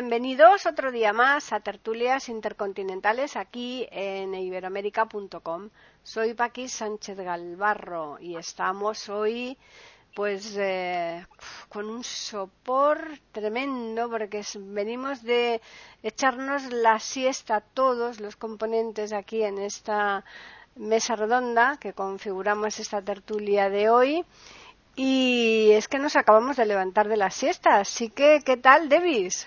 Bienvenidos otro día más a Tertulias Intercontinentales aquí en iberoamérica.com. Soy Paqui Sánchez Galvarro y estamos hoy pues eh, con un sopor tremendo porque venimos de echarnos la siesta todos los componentes aquí en esta mesa redonda que configuramos esta tertulia de hoy y es que nos acabamos de levantar de la siesta así que ¿qué tal Devis?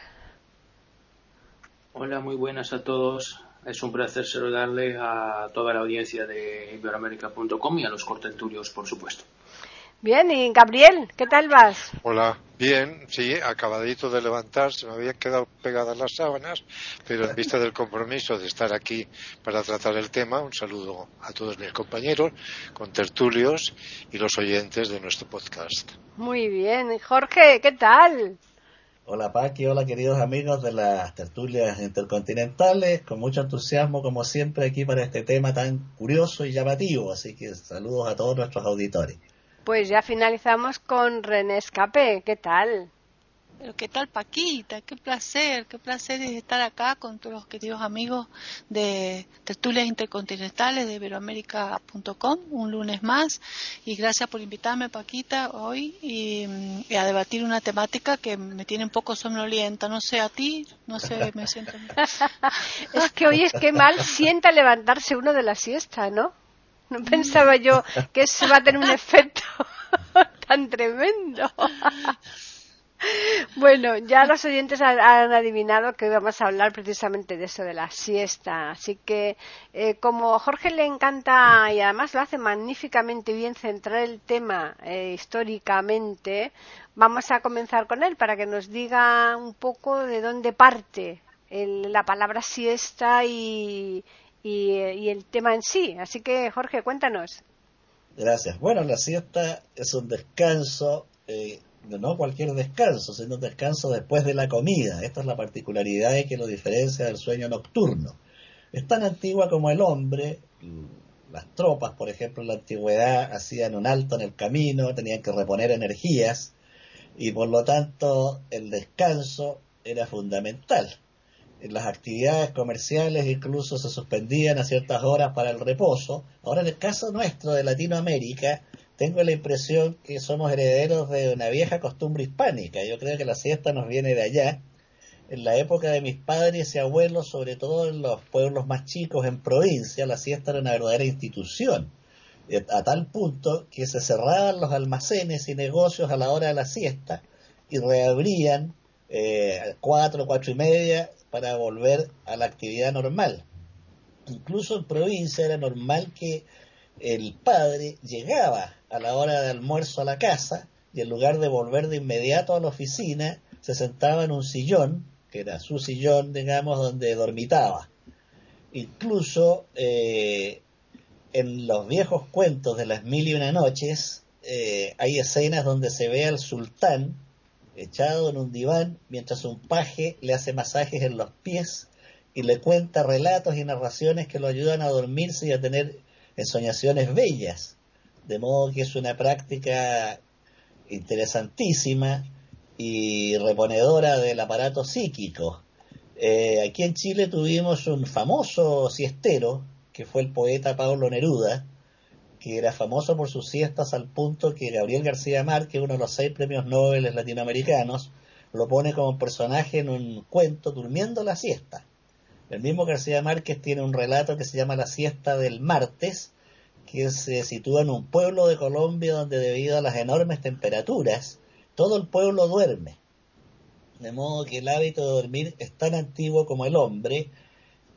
Hola, muy buenas a todos. Es un placer saludarle a toda la audiencia de iberoamérica.com y a los cortenturios, por supuesto. Bien, y Gabriel, ¿qué tal vas? Hola, bien, sí, acabadito de levantar, se me habían quedado pegadas las sábanas, pero en vista del compromiso de estar aquí para tratar el tema, un saludo a todos mis compañeros, con tertulios y los oyentes de nuestro podcast. Muy bien, Jorge, ¿qué tal? Hola Paqui, hola queridos amigos de las tertulias intercontinentales, con mucho entusiasmo como siempre aquí para este tema tan curioso y llamativo, así que saludos a todos nuestros auditores. Pues ya finalizamos con René Escape, ¿qué tal? Pero qué tal Paquita, qué placer, qué placer es estar acá con todos los queridos amigos de Tertulias Intercontinentales de Iberoamérica.com, un lunes más. Y gracias por invitarme Paquita hoy y, a debatir una temática que me tiene un poco somnolienta. No sé a ti, no sé, me siento... es que hoy es que mal sienta levantarse uno de la siesta, ¿no? No pensaba yo que eso va a tener un efecto tan tremendo. Bueno, ya los oyentes han, adivinado que vamos a hablar precisamente de eso, de la siesta. Así que, eh, como a Jorge le encanta y además lo hace magníficamente bien centrar el tema eh, históricamente, vamos a comenzar con él para que nos diga un poco de dónde parte la palabra siesta y, y el tema en sí. Así que, Jorge, cuéntanos. Gracias. Bueno, la siesta es un descanso. Eh, no cualquier descanso, sino descanso después de la comida. Esta es la particularidad que lo diferencia del sueño nocturno. Es tan antigua como el hombre. Las tropas, por ejemplo, en la antigüedad hacían un alto en el camino, tenían que reponer energías y por lo tanto el descanso era fundamental. En las actividades comerciales incluso se suspendían a ciertas horas para el reposo. Ahora en el caso nuestro de Latinoamérica, tengo la impresión que somos herederos de una vieja costumbre hispánica. Yo creo que la siesta nos viene de allá. En la época de mis padres y abuelos, sobre todo en los pueblos más chicos, en provincia, la siesta era una verdadera institución. Eh, a tal punto que se cerraban los almacenes y negocios a la hora de la siesta y reabrían eh, a cuatro, cuatro y media para volver a la actividad normal. Incluso en provincia era normal que el padre llegaba a la hora de almuerzo a la casa y en lugar de volver de inmediato a la oficina, se sentaba en un sillón, que era su sillón, digamos, donde dormitaba. Incluso eh, en los viejos cuentos de las mil y una noches eh, hay escenas donde se ve al sultán echado en un diván mientras un paje le hace masajes en los pies y le cuenta relatos y narraciones que lo ayudan a dormirse y a tener ensoñaciones bellas. De modo que es una práctica interesantísima y reponedora del aparato psíquico. Eh, aquí en Chile tuvimos un famoso siestero, que fue el poeta Pablo Neruda, que era famoso por sus siestas al punto que Gabriel García Márquez, uno de los seis premios Nobel latinoamericanos, lo pone como personaje en un cuento durmiendo la siesta. El mismo García Márquez tiene un relato que se llama La siesta del martes, que se sitúa en un pueblo de Colombia donde debido a las enormes temperaturas, todo el pueblo duerme. De modo que el hábito de dormir es tan antiguo como el hombre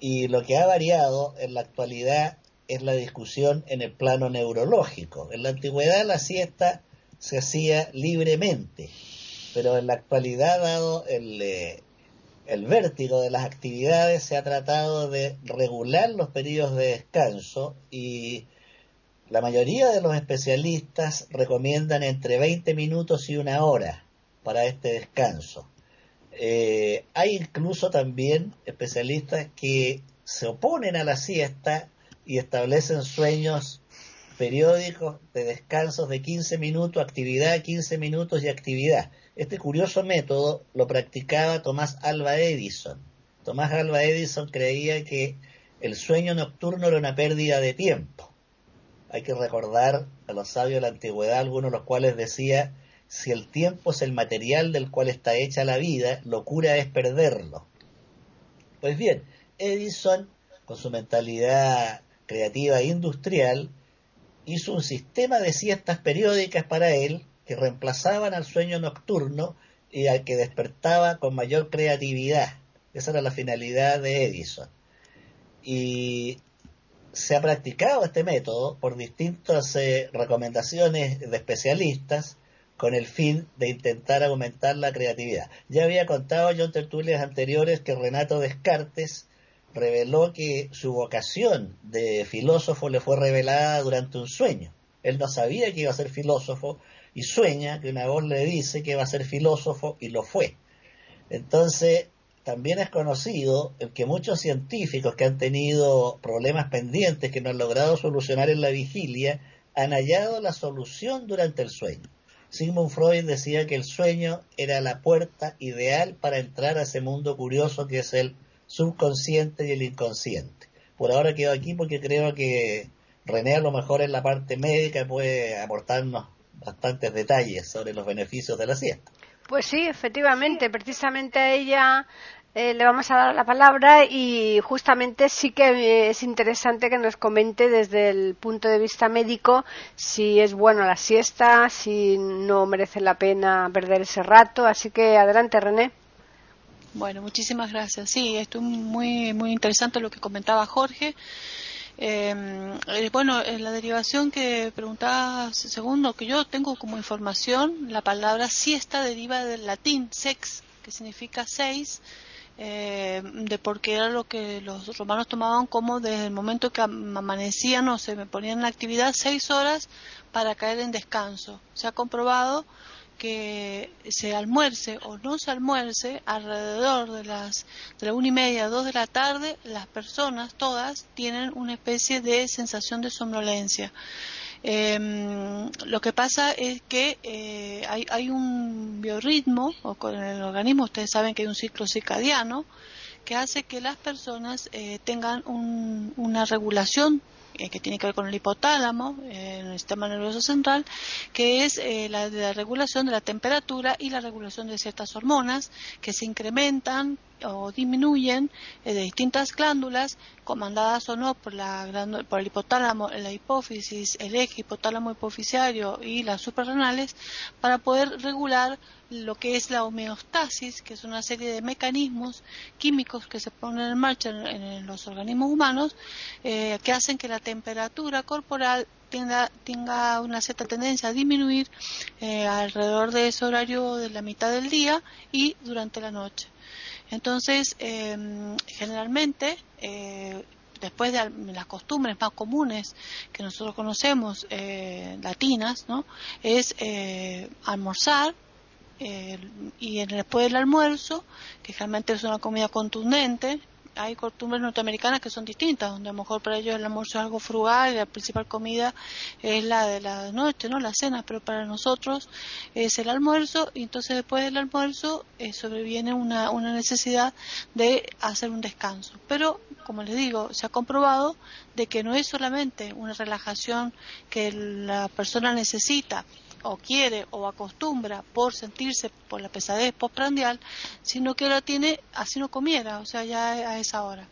y lo que ha variado en la actualidad es la discusión en el plano neurológico. En la antigüedad la siesta se hacía libremente, pero en la actualidad, dado el, eh, el vértigo de las actividades se ha tratado de regular los periodos de descanso y la mayoría de los especialistas recomiendan entre 20 minutos y una hora para este descanso. Eh, hay incluso también especialistas que se oponen a la siesta y establecen sueños periódicos de descansos de 15 minutos, actividad, 15 minutos y actividad. Este curioso método lo practicaba Tomás Alba Edison. Tomás Alba Edison creía que el sueño nocturno era una pérdida de tiempo. Hay que recordar a los sabios de la antigüedad, algunos de los cuales decía, si el tiempo es el material del cual está hecha la vida, locura es perderlo. Pues bien, Edison, con su mentalidad creativa e industrial, hizo un sistema de siestas periódicas para él que reemplazaban al sueño nocturno y al que despertaba con mayor creatividad. Esa era la finalidad de Edison. Y se ha practicado este método por distintas eh, recomendaciones de especialistas con el fin de intentar aumentar la creatividad. Ya había contado yo en tertulias anteriores que Renato Descartes reveló que su vocación de filósofo le fue revelada durante un sueño. Él no sabía que iba a ser filósofo y sueña que una voz le dice que va a ser filósofo y lo fue. Entonces, también es conocido que muchos científicos que han tenido problemas pendientes que no han logrado solucionar en la vigilia han hallado la solución durante el sueño. Sigmund Freud decía que el sueño era la puerta ideal para entrar a ese mundo curioso que es el subconsciente y el inconsciente. Por ahora quedo aquí porque creo que René a lo mejor en la parte médica puede aportarnos bastantes detalles sobre los beneficios de la siesta. Pues sí, efectivamente, precisamente ella eh, le vamos a dar la palabra y justamente sí que es interesante que nos comente desde el punto de vista médico si es bueno la siesta, si no merece la pena perder ese rato. Así que adelante, René. Bueno, muchísimas gracias. Sí, esto es muy, muy interesante lo que comentaba Jorge. Em, eh, bueno, en la derivación que preguntaba segundo, que yo tengo como información, la palabra siesta deriva del latín sex, que significa seis, eh, de porque era lo que los romanos tomaban como desde el momento que amanecían o se ponían en actividad seis horas para caer en descanso. Se ha comprobado que se almuerce o no se almuerce alrededor de las de la una y media dos de la tarde las personas todas tienen una especie de sensación de somnolencia em, lo que pasa es que eh, hay, hay, un biorritmo o con el organismo ustedes saben que hay un ciclo circadiano que hace que las personas eh, tengan una regulación eh, que tiene que ver con el hipotálamo, eh, en el sistema nervioso central, que es eh, la, la regulación de la temperatura y la regulación de ciertas hormonas que se incrementan o disminuyen de distintas glándulas comandadas o no por, la por el hipotálamo, la hipófisis, el eje hipotálamo hipoficiario y las suprarrenales para poder regular lo que es la homeostasis, que es una serie de mecanismos químicos que se ponen en marcha en, los organismos humanos eh, que hacen que la temperatura corporal tenga, tenga una cierta tendencia a disminuir eh, alrededor de ese horario de la mitad del día y durante la noche. Entonces, em, generalmente, eh, después de las costumbres más comunes que nosotros conocemos, eh, latinas, ¿no? es eh, almorzar y después del almuerzo, que generalmente es una comida contundente, hay costumbres norteamericanas que son distintas, donde a lo mejor para ellos el almuerzo es algo frugal y la principal comida es la de la noche, ¿no? La cena, pero para nosotros es el almuerzo y entonces después del almuerzo eh, sobreviene una, una necesidad de hacer un descanso. Pero, como les digo, se ha comprobado de que no es solamente una relajación que la persona necesita, o quiere o acostumbra por sentirse por la pesadez postprandial, sino que la tiene así no comiera, o sea, ya a esa hora.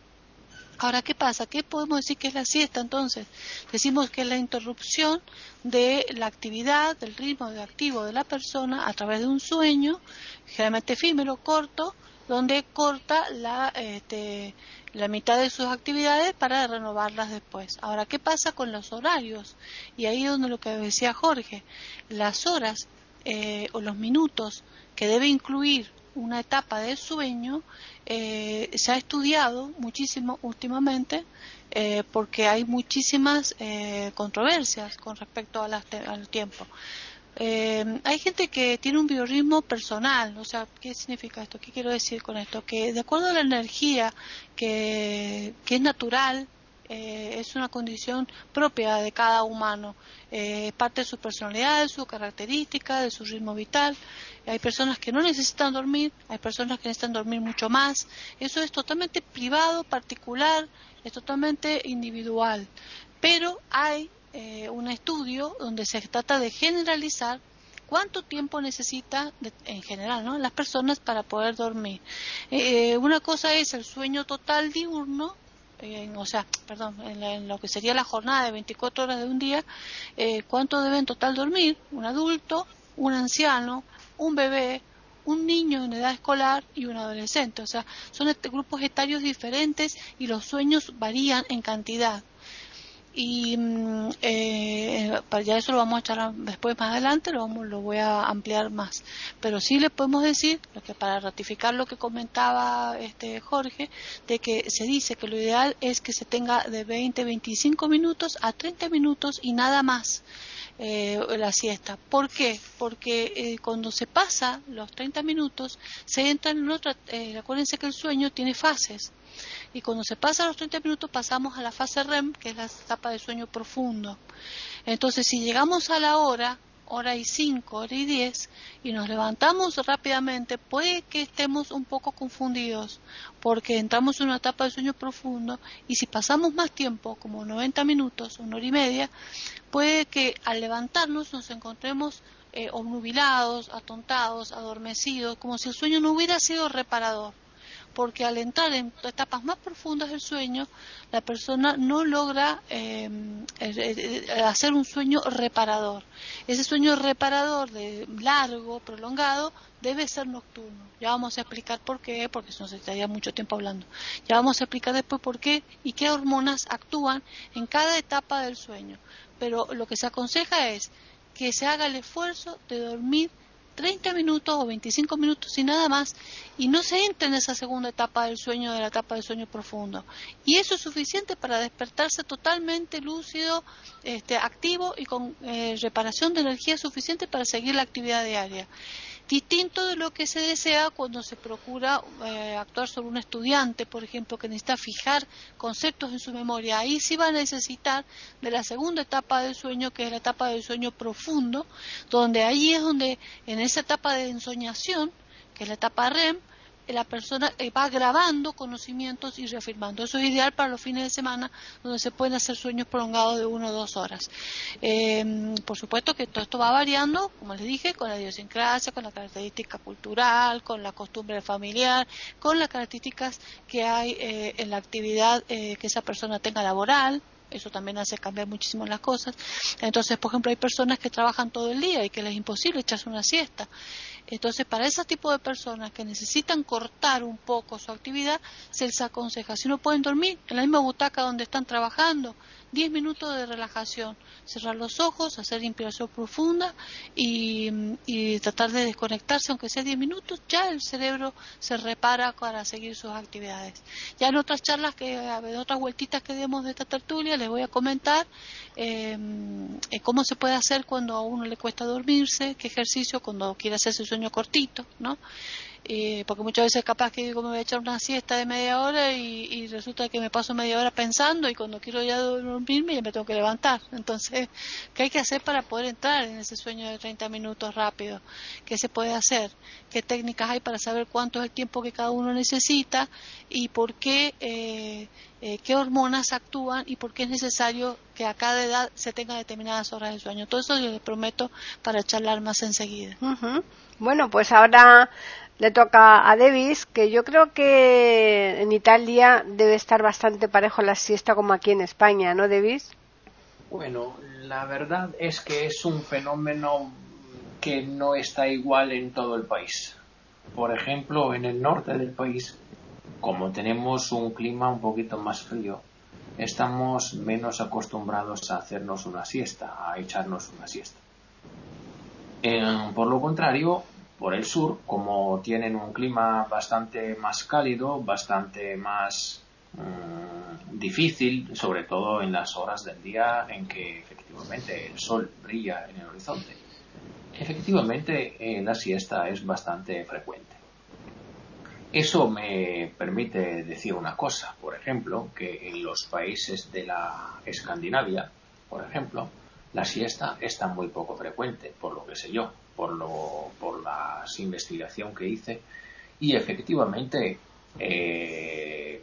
Ahora, ¿qué pasa? ¿Qué podemos decir que es la siesta entonces? Decimos que es la interrupción de la actividad, del ritmo de activo de la persona a través de un sueño, generalmente efímero, corto, donde corta la, este, la mitad de sus actividades para renovarlas después. Ahora, ¿qué pasa con los horarios? Y ahí es donde lo que decía Jorge, las horas eh, o los minutos que debe incluir una etapa del sueño eh, se ha estudiado muchísimo últimamente eh, porque hay muchísimas eh, controversias con respecto a al tiempo. Hay gente que tiene un biorritmo personal, o sea, ¿qué significa esto? ¿Qué quiero decir con esto? Que de acuerdo a la energía que, es natural, es una condición propia de cada humano, es parte de su personalidad, de su característica, de su ritmo vital. Hay personas que no necesitan dormir, hay personas que necesitan dormir mucho más. Eso es totalmente privado, particular, es totalmente individual. Pero hay eh, un estudio donde se trata de generalizar cuánto tiempo necesita en general ¿no? las personas para poder dormir. Eh, eh, una cosa es el sueño total diurno, o sea, perdón, en, lo que sería la jornada de 24 horas de un día, cuánto debe en total dormir un adulto, un anciano, un bebé, un niño en edad escolar y un adolescente. O sea, son este, grupos etarios diferentes y los sueños varían en cantidad. Y mm, eh, para ya eso lo vamos a echar después más adelante, lo, vamos, lo voy a ampliar más. Pero sí le podemos decir, lo que para ratificar lo que comentaba este Jorge, de que se dice que lo ideal es que se tenga de 20, 25 minutos a 30 minutos y nada más eh, la siesta. ¿Por qué? Porque eh, cuando se pasa los 30 minutos, se entra en otra, eh, acuérdense que el sueño tiene fases. Y cuando se pasa los 30 minutos pasamos a la fase REM, que es la etapa de sueño profundo. Entonces, si llegamos a la hora, hora y cinco, hora y diez, y nos levantamos rápidamente, puede que estemos un poco confundidos, porque entramos en una etapa de sueño profundo, y si pasamos más tiempo, como 90 minutos, una hora y media, puede que al levantarnos nos encontremos eh, obnubilados, atontados, adormecidos, como si el sueño no hubiera sido reparador porque al entrar en etapas más profundas del sueño, la persona no logra eh, eh, eh, hacer un sueño reparador. Ese sueño reparador de largo, prolongado, debe ser nocturno. Ya vamos a explicar por qué, porque se nos estaría mucho tiempo hablando. Ya vamos a explicar después por qué y qué hormonas actúan en cada etapa del sueño. Pero lo que se aconseja es que se haga el esfuerzo de dormir 30 minutos o 25 minutos y nada más, y no se entra en esa segunda etapa del sueño, de la etapa del sueño profundo. Y eso es suficiente para despertarse totalmente lúcido, este, activo y con eh, reparación de energía suficiente para seguir la actividad diaria distinto de lo que se desea cuando se procura eh, actuar sobre un estudiante, por ejemplo, que necesita fijar conceptos en su memoria. Ahí sí va a necesitar de la segunda etapa del sueño, que es la etapa del sueño profundo, donde ahí es donde en esa etapa de ensoñación, que es la etapa REM, la persona eh, va grabando conocimientos y reafirmando. Eso es ideal para los fines de semana donde se pueden hacer sueños prolongados de una o dos horas. Em, por supuesto que todo esto va variando, como les dije, con la idiosincrasia, con la característica cultural, con la costumbre familiar, con las características que hay eh, en la actividad eh, que esa persona tenga laboral eso también hace cambiar muchísimo las cosas. Entonces, por ejemplo, hay personas que trabajan todo el día y que les es imposible echarse una siesta. Entonces, para ese tipo de personas que necesitan cortar un poco su actividad, se les aconseja, si no pueden dormir en la misma butaca donde están trabajando, 10 minutos de relajación, cerrar los ojos, hacer inspiración profunda y, tratar de desconectarse, aunque sea 10 minutos, ya el cerebro se repara para seguir sus actividades. Ya en otras charlas, que, en otras vueltitas que demos de esta tertulia, les voy a comentar em, eh, cómo se puede hacer cuando a uno le cuesta dormirse, qué ejercicio cuando quiere hacer su sueño cortito, ¿no? Eh, porque muchas veces capaz que digo me voy a echar una siesta de media hora y, resulta que me paso media hora pensando y cuando quiero ya dormirme ya me tengo que levantar. Entonces, ¿qué hay que hacer para poder entrar en ese sueño de 30 minutos rápido? ¿Qué se puede hacer? ¿Qué técnicas hay para saber cuánto es el tiempo que cada uno necesita y por qué, eh, eh, qué hormonas actúan y por qué es necesario que a cada edad se tenga determinadas horas de sueño? Todo eso les prometo para charlar más enseguida. Bueno, pues ahora le toca a Davis, que yo creo que en Italia debe estar bastante parejo la siesta como aquí en España, ¿no, Davis? Bueno, la verdad es que es un fenómeno que no está igual en todo el país. Por ejemplo, en el norte del país, como tenemos un clima un poquito más frío, estamos menos acostumbrados a hacernos una siesta, a echarnos una siesta. por lo contrario, por el sur, como tienen un clima bastante más cálido, bastante más mm, difícil, sobre todo en las horas del día en que efectivamente el sol brilla en el horizonte. Efectivamente, eh, la siesta es bastante frecuente. Eso me permite decir una cosa, por ejemplo, que en los países de la Escandinavia, por ejemplo, la siesta está muy poco frecuente, por lo que sé yo, por, lo, por la investigación que hice. Y efectivamente, eh,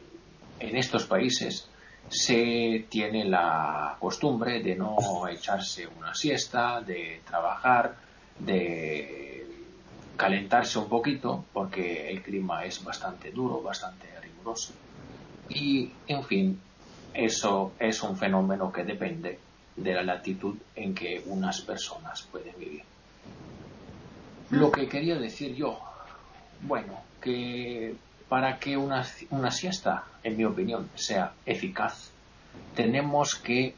en estos países se tiene la costumbre de no echarse una siesta, de trabajar, de calentarse un poquito, porque el clima es bastante duro, bastante riguroso. Y, en fin, eso es un fenómeno que depende de la latitud en que unas personas pueden vivir. Lo que quería decir yo, bueno, que para que una, una siesta, en mi opinión, sea eficaz, tenemos que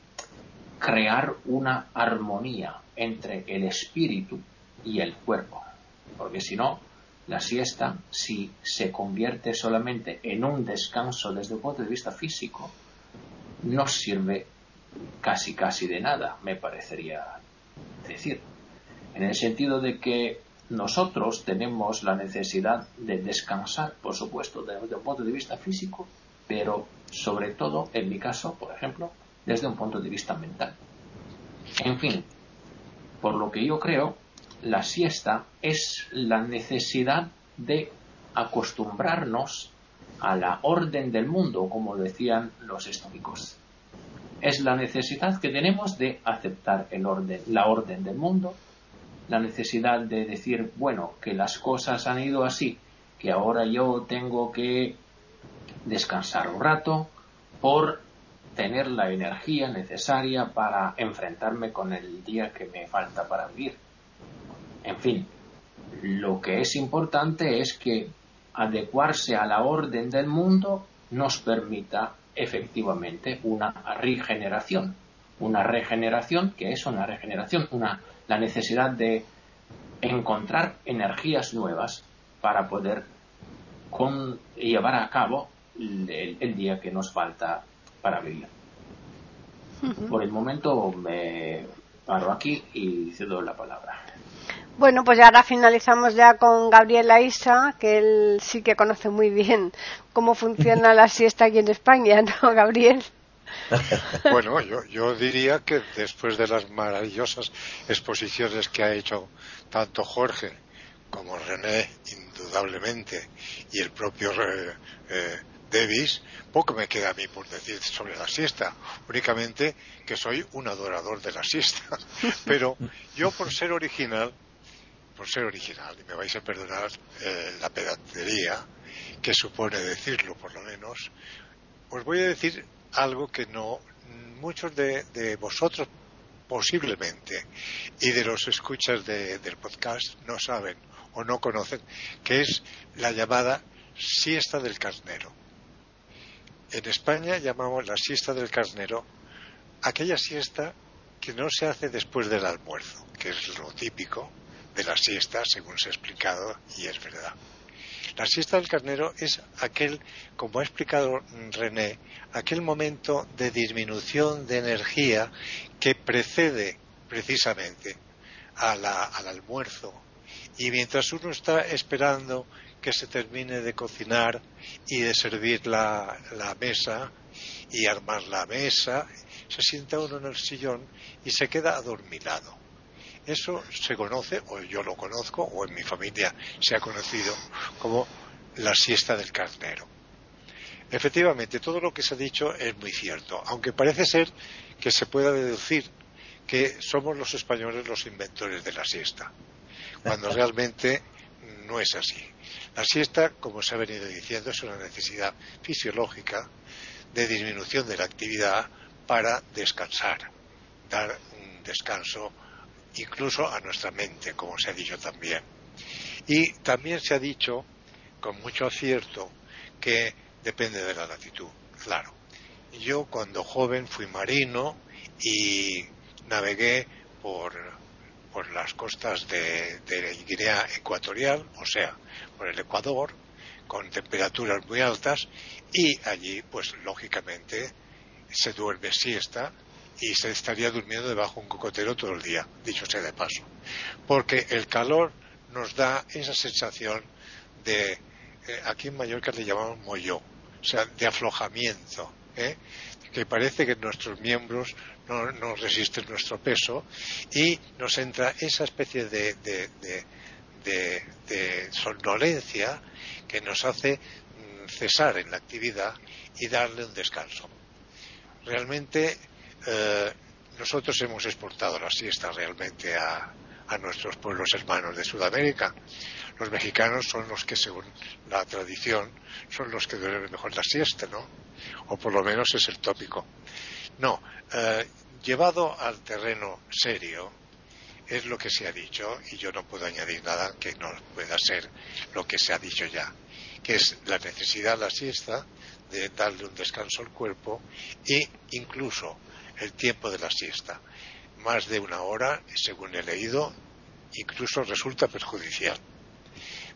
crear una armonía entre el espíritu y el cuerpo. Porque si no, la siesta, si se convierte solamente en un descanso desde el punto de vista físico, no sirve casi casi de nada, me parecería decir. En el sentido de que nosotros tenemos la necesidad de descansar, por supuesto, desde un punto de vista físico, pero sobre todo, en mi caso, por ejemplo, desde un punto de vista mental. En fin, por lo que yo creo, la siesta es la necesidad de acostumbrarnos a la orden del mundo, como decían los estoicos. Es la necesidad que tenemos de aceptar el orden, la orden del mundo, la necesidad de decir, bueno, que las cosas han ido así, que ahora yo tengo que descansar un rato por tener la energía necesaria para enfrentarme con el día que me falta para vivir. En fin, lo que es importante es que adecuarse a la orden del mundo nos permita efectivamente una regeneración. Una regeneración, que es una regeneración? Una la necesidad de encontrar energías nuevas para poder llevar a cabo el, día que nos falta para vivir. Por el momento me paro aquí y cedo la palabra. Bueno, pues ya ahora finalizamos ya con Gabriela Isa, que él sí que conoce muy bien cómo funciona la siesta aquí en España, ¿no, Gabriel? Bueno, yo, yo diría que después de las maravillosas exposiciones que ha hecho tanto Jorge como René, indudablemente, y el propio eh, eh, Davis, poco me queda a mí por decir sobre la siesta, únicamente que soy un adorador de la siesta. Pero yo por ser original, por ser original, y me vais a perdonar eh, la pedantería que supone decirlo por lo menos, os voy a decir algo que no muchos de, vosotros posiblemente y de los escuchas del podcast no saben o no conocen, que es la llamada siesta del carnero. En España llamamos la siesta del carnero aquella siesta que no se hace después del almuerzo, que es lo típico de la siesta, según se ha explicado, y es verdad. La siesta del carnero es aquel, como ha explicado René, aquel momento de disminución de energía que precede precisamente al almuerzo. Y mientras uno está esperando que se termine de cocinar y de servir la, la mesa y armar la mesa, se sienta uno en el sillón y se queda adormilado. Eso se conoce, o yo lo conozco, o en mi familia se ha conocido como la siesta del carnero. Efectivamente, todo lo que se ha dicho es muy cierto, aunque parece ser que se pueda deducir que somos los españoles los inventores de la siesta, cuando realmente no es así. La siesta, como se ha venido diciendo, es una necesidad fisiológica de disminución de la actividad para descansar, dar un descanso incluso a nuestra mente, como se ha dicho también. Y también se ha dicho, con mucho acierto, que depende de la latitud, claro. Yo cuando joven fui marino y navegué por por las costas de, de Guinea Ecuatorial, o sea, por el Ecuador, con temperaturas muy altas, y allí, pues lógicamente, se duerme siesta y se estaría durmiendo debajo de un cocotero todo el día, dicho sea de paso. Porque el calor nos da esa sensación de, eh, aquí en Mallorca le llamamos molló, o sea, de aflojamiento, ¿eh? que parece que nuestros miembros no, no, resisten nuestro peso y nos entra esa especie de, de, de, de somnolencia que nos hace mm, cesar en la actividad y darle un descanso. Realmente eh, nosotros hemos exportado la siesta realmente a, a nuestros pueblos hermanos de Sudamérica. Los mexicanos son los que, según la tradición, son los que duermen mejor la siesta, ¿no? O por lo menos es el tópico. No, eh, llevado al terreno serio, es lo que se ha dicho, y yo no puedo añadir nada que no pueda ser lo que se ha dicho ya, que es la necesidad de la siesta de darle un descanso al cuerpo e incluso el tiempo de la siesta. Más de una hora, según he leído, incluso resulta perjudicial,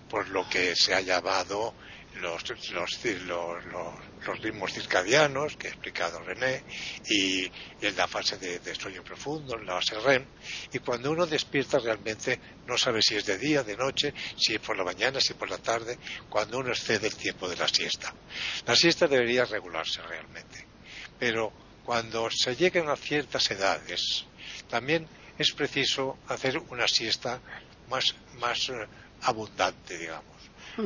por lo que se ha llamado los, los, los, los ritmos circadianos que ha explicado René y, en la fase de, de, sueño profundo, la fase REM, y cuando uno despierta realmente no sabe si es de día, de noche, si es por la mañana, si es por la tarde, cuando uno excede el tiempo de la siesta. La siesta debería regularse realmente, pero cuando se lleguen a ciertas edades, también es preciso hacer una siesta más, más uh, abundante, digamos,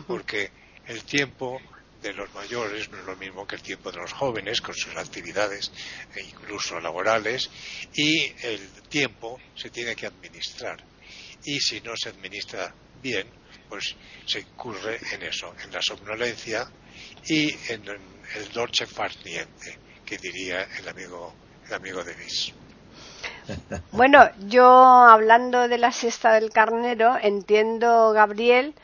porque el tiempo de los mayores no es lo mismo que el tiempo de los jóvenes con sus actividades e incluso laborales y el tiempo se tiene que administrar. Y si no se administra bien pues se incurre en eso, en la somnolencia y en el dolce far niente que diría el amigo el amigo de Vis. Bueno, yo hablando de la siesta del carnero, entiendo, Gabriel,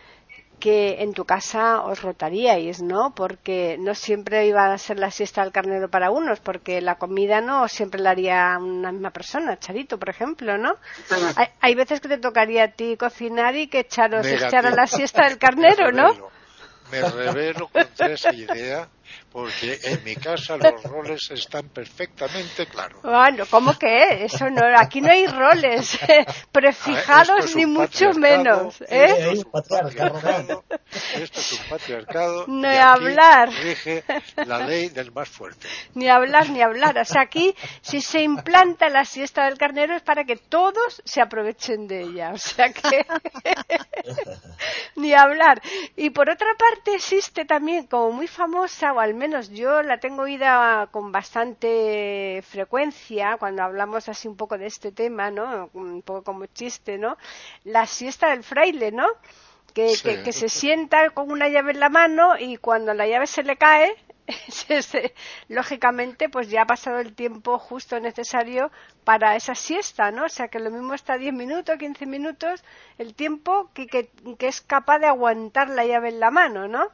que en tu casa os rotaríais, ¿no? Porque no siempre iba a ser la siesta del carnero para unos, porque la comida no siempre la haría una misma persona, Charito, por ejemplo, ¿no? Hay, hay, veces que te tocaría a ti cocinar y que echaros echara la siesta del carnero, ¿no? Me revelo contra esa idea porque en mi casa los roles están perfectamente claros. Bueno, ¿cómo que? Eso no, aquí no hay roles prefijados ni mucho menos. ¿eh? Esto, es un patriarcado, esto es un patriarcado. No hay hablar. Rige la ley del más fuerte. Ni hablar, ni hablar. O sea, aquí, si se implanta la siesta del carnero es para que todos se aprovechen de ella. O sea que. ni hablar. Y por otra parte, existe también, como muy famosa, o al menos yo la tengo oída con bastante frecuencia cuando hablamos así un poco de este tema, ¿no? Un poco como chiste, ¿no? La siesta del fraile, ¿no? Que, sí. que, que se sienta con una llave en la mano y cuando la llave se le cae, lógicamente pues ya ha pasado el tiempo justo necesario para esa siesta, ¿no? O sea que lo mismo está 10 minutos, 15 minutos, el tiempo que, que, que es capaz de aguantar la llave en la mano, ¿no?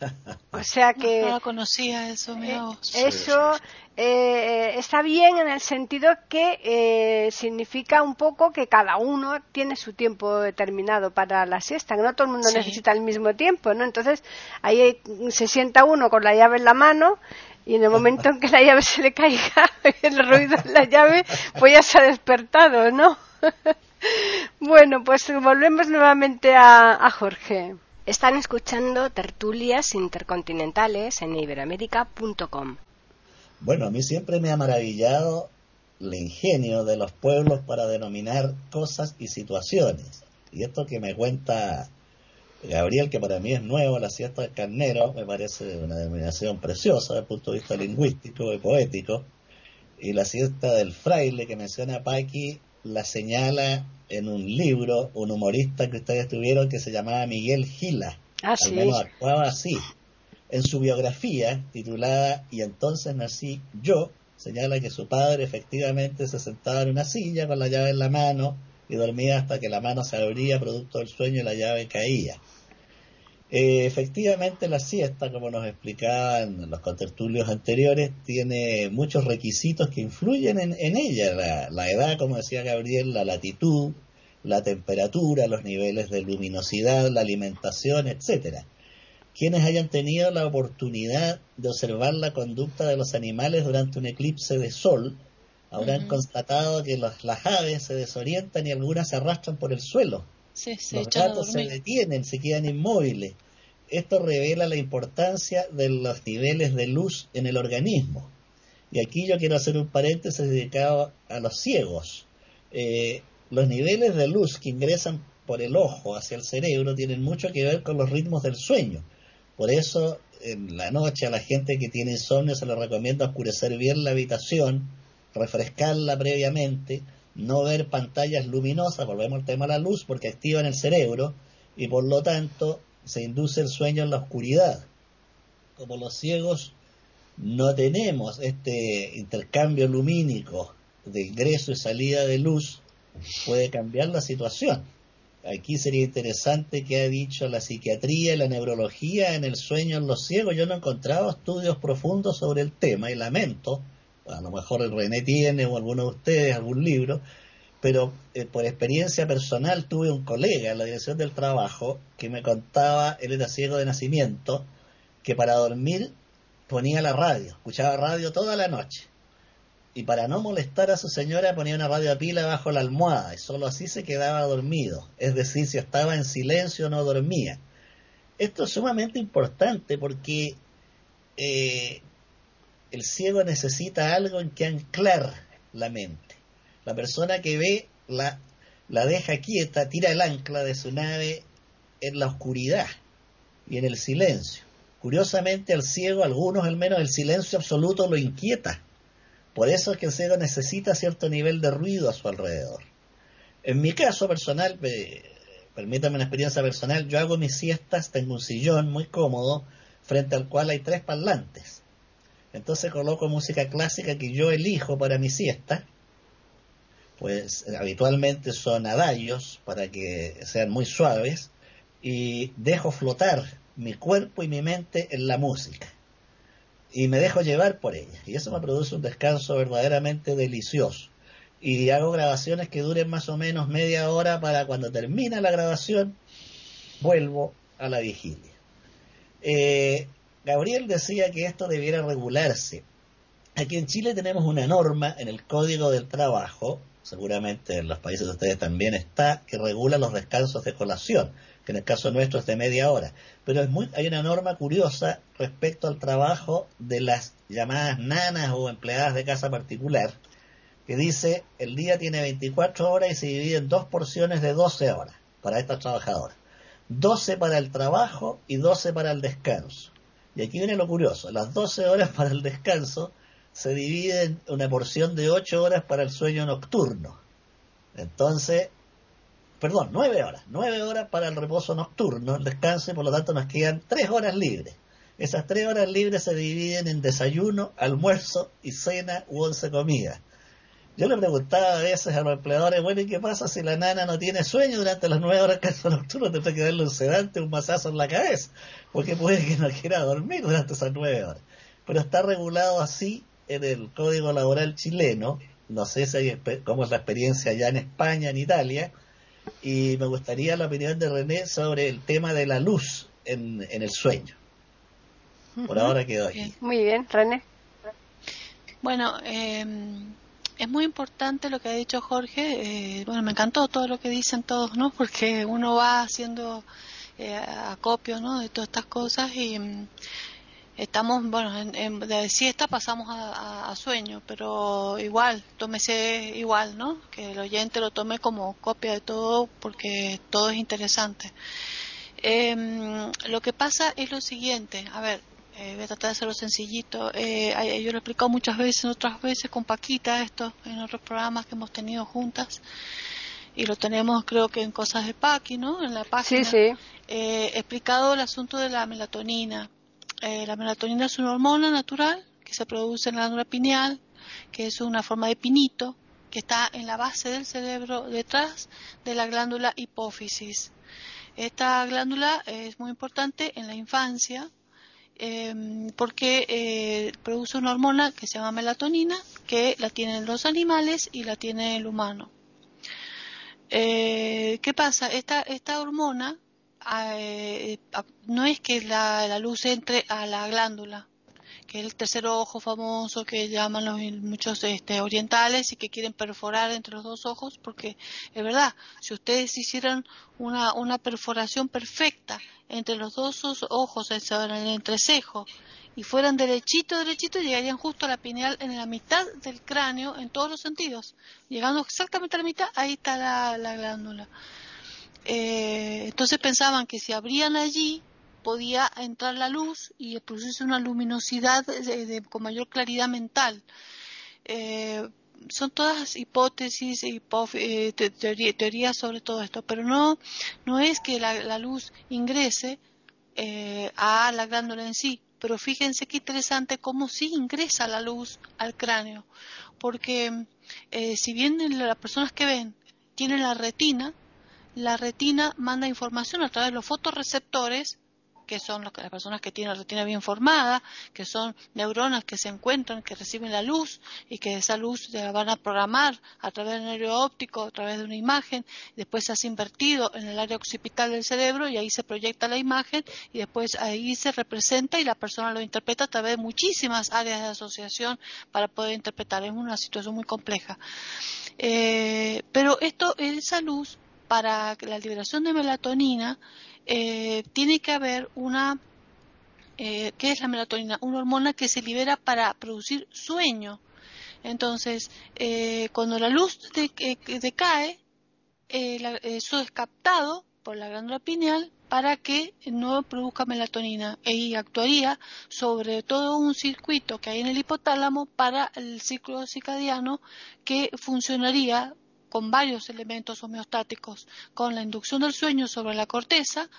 O sea que. No, no conocía eso, eh, Eso eh, está bien en el sentido que eh, significa un poco que cada uno tiene su tiempo determinado para la siesta, que no todo el mundo sí. necesita el mismo tiempo, ¿no? Entonces ahí se sienta uno con la llave en la mano y en el momento en que la llave se le caiga, el ruido de la llave, pues ya se ha despertado, ¿no? bueno, pues volvemos nuevamente a, a Jorge. Están escuchando tertulias intercontinentales en iberoamérica.com. Bueno, a mí siempre me ha maravillado el ingenio de los pueblos para denominar cosas y situaciones. Y esto que me cuenta Gabriel, que para mí es nuevo, la siesta del carnero, me parece una denominación preciosa desde el punto de vista lingüístico y poético. Y la siesta del fraile que menciona Paqui la señala en un libro un humorista que ustedes tuvieron que se llamaba Miguel Gila. Ah, Al sí. menos actuaba así. En su biografía, titulada Y entonces nací yo, señala que su padre efectivamente se sentaba en una silla con la llave en la mano y dormía hasta que la mano se abría producto del sueño y la llave caía. Eh, efectivamente, la siesta, como nos explicaban los contertulios anteriores, tiene muchos requisitos que influyen en, ella. La, la, edad, como decía Gabriel, la latitud, la temperatura, los niveles de luminosidad, la alimentación, etcétera. Quienes hayan tenido la oportunidad de observar la conducta de los animales durante un eclipse de sol, habrán constatado que las aves se desorientan y algunas se arrastran por el suelo. Los gatos se detienen, se quedan inmóviles. Esto revela la importancia de los niveles de luz en el organismo. Y aquí yo quiero hacer un paréntesis dedicado a los ciegos. Eh, los niveles de luz que ingresan por el ojo hacia el cerebro tienen mucho que ver con los ritmos del sueño. Por eso, en la noche a la gente que tiene insomnio se le recomienda oscurecer bien la habitación, refrescarla previamente, no ver pantallas luminosas, volvemos al tema de la luz, porque activan el cerebro y por lo tanto se induce el sueño en la oscuridad. Como los ciegos no tenemos este intercambio lumínico de ingreso y salida de luz, puede cambiar la situación. Aquí sería interesante que ha dicho la psiquiatría y la neurología en el sueño en los ciegos. Yo no he encontrado estudios profundos sobre el tema y lamento a lo mejor René tiene o alguno de ustedes algún libro, pero eh, por experiencia personal tuve un colega en la dirección del trabajo que me contaba, él era ciego de nacimiento, que para dormir ponía la radio, escuchaba radio toda la noche. Y para no molestar a su señora ponía una radio a pila bajo la almohada y solo así se quedaba dormido. Es decir, si estaba en silencio no dormía. Esto es sumamente importante porque eh, el ciego necesita algo en que anclar la mente. La persona que ve la, la deja quieta, tira el ancla de su nave en la oscuridad y en el silencio. Curiosamente al ciego, algunos al menos, el silencio absoluto lo inquieta. Por eso es que el ciego necesita cierto nivel de ruido a su alrededor. En mi caso personal, permítame una experiencia personal, yo hago mis siestas, tengo un sillón muy cómodo, frente al cual hay tres parlantes. Entonces coloco música clásica que yo elijo para mi siesta. Pues habitualmente son adallos para que sean muy suaves y dejo flotar mi cuerpo y mi mente en la música y me dejo llevar por ella y eso me produce un descanso verdaderamente delicioso y hago grabaciones que duren más o menos media hora para cuando termina la grabación vuelvo a la vigilia. Eh, Gabriel decía que esto debiera regularse. Aquí en Chile tenemos una norma en el Código del Trabajo, seguramente en los países de ustedes también está, que regula los descansos de colación, que en el caso nuestro es de media hora. Pero hay una norma curiosa respecto al trabajo de las llamadas nanas o empleadas de casa particular, que dice el día tiene 24 horas y se divide en dos porciones de 12 horas para estas trabajadoras. 12 para el trabajo y 12 para el descanso. Y aquí viene lo curioso, las 12 horas para el descanso se dividen en una porción de 8 horas para el sueño nocturno. Entonces, perdón, 9 horas, 9 horas para el reposo nocturno, el descanso, y por lo tanto nos quedan 3 horas libres. Esas 3 horas libres se dividen en desayuno, almuerzo y cena u once comidas. Yo le preguntaba a veces a los empleadores, bueno, ¿y qué pasa si la nana no tiene sueño durante las nueve horas que es nocturno? Tendrá que darle un sedante, un masazo en la cabeza, porque puede que no quiera dormir durante esas nueve horas. Pero está regulado así en el Código Laboral chileno. No sé si cómo es la experiencia allá en España, en Italia. Y me gustaría la opinión de René sobre el tema de la luz en, en el sueño. Por ahora quedo ahí. Muy bien, René. Bueno, eh, es muy importante lo que ha dicho Jorge. Eh, bueno, me encantó todo lo que dicen todos, ¿no? Porque uno va haciendo eh, acopio, ¿no? De todas estas cosas y mm, estamos, bueno, en, de siesta pasamos a, sueño, pero igual, tómese igual, ¿no? Que el oyente lo tome como copia de todo porque todo es interesante. Em, lo que pasa es lo siguiente, a ver, eh, voy a tratar de hacerlo sencillito. Eh, yo lo he explicado muchas veces, otras veces con Paquita, esto en otros programas que hemos tenido juntas. Y lo tenemos, creo que en Cosas de Paqui, ¿no? En la página. Sí, sí. Eh, he explicado el asunto de la melatonina. la melatonina es una hormona natural que se produce en la glándula pineal, que es una forma de pinito, que está en la base del cerebro, detrás de la glándula hipófisis. Esta glándula es muy importante en la infancia em, porque eh, produce una hormona que se llama melatonina, que la tienen los animales y la tiene el humano. Eh, ¿Qué pasa? Esta, esta hormona eh, no es que la luz entre a la glándula, que es el tercer ojo famoso que llaman los muchos este, orientales y que quieren perforar entre los dos ojos, porque es verdad, si ustedes hicieran una, una perforación perfecta entre los dos ojos, en el entrecejo, y fueran derechito, derechito, llegarían justo a la pineal en la mitad del cráneo, en todos los sentidos. Llegando exactamente a la mitad, ahí está la, glándula. Eh, entonces pensaban que si abrían allí, podía entrar la luz y producirse una luminosidad con mayor claridad mental. Eh, son todas hipótesis y eh, teorías sobre todo esto, pero no, no es que la, luz ingrese eh, a la glándula en sí, pero fíjense qué interesante cómo sí ingresa la luz al cráneo, porque si bien las personas que ven tienen la retina, la retina manda información a través de los fotorreceptores que son las personas que tienen la retina bien formada, que son neuronas que se encuentran, que reciben la luz y que esa luz la van a programar a través del nervio óptico, a través de una imagen, después se hace invertido en el área occipital del cerebro y ahí se proyecta la imagen y después ahí se representa y la persona lo interpreta a través de muchísimas áreas de asociación para poder interpretar. Es una situación muy compleja. Eh, pero esto, esa luz para la liberación de melatonina eh, tiene que haber una, eh, ¿qué es la melatonina? Una hormona que se libera para producir sueño. Entonces, eh, cuando la luz decae, eso es captado por la glándula pineal para que no produzca melatonina y actuaría sobre todo un circuito que hay en el hipotálamo para el ciclo circadiano que funcionaría con varios elementos homeostáticos, con la inducción del sueño sobre la corteza,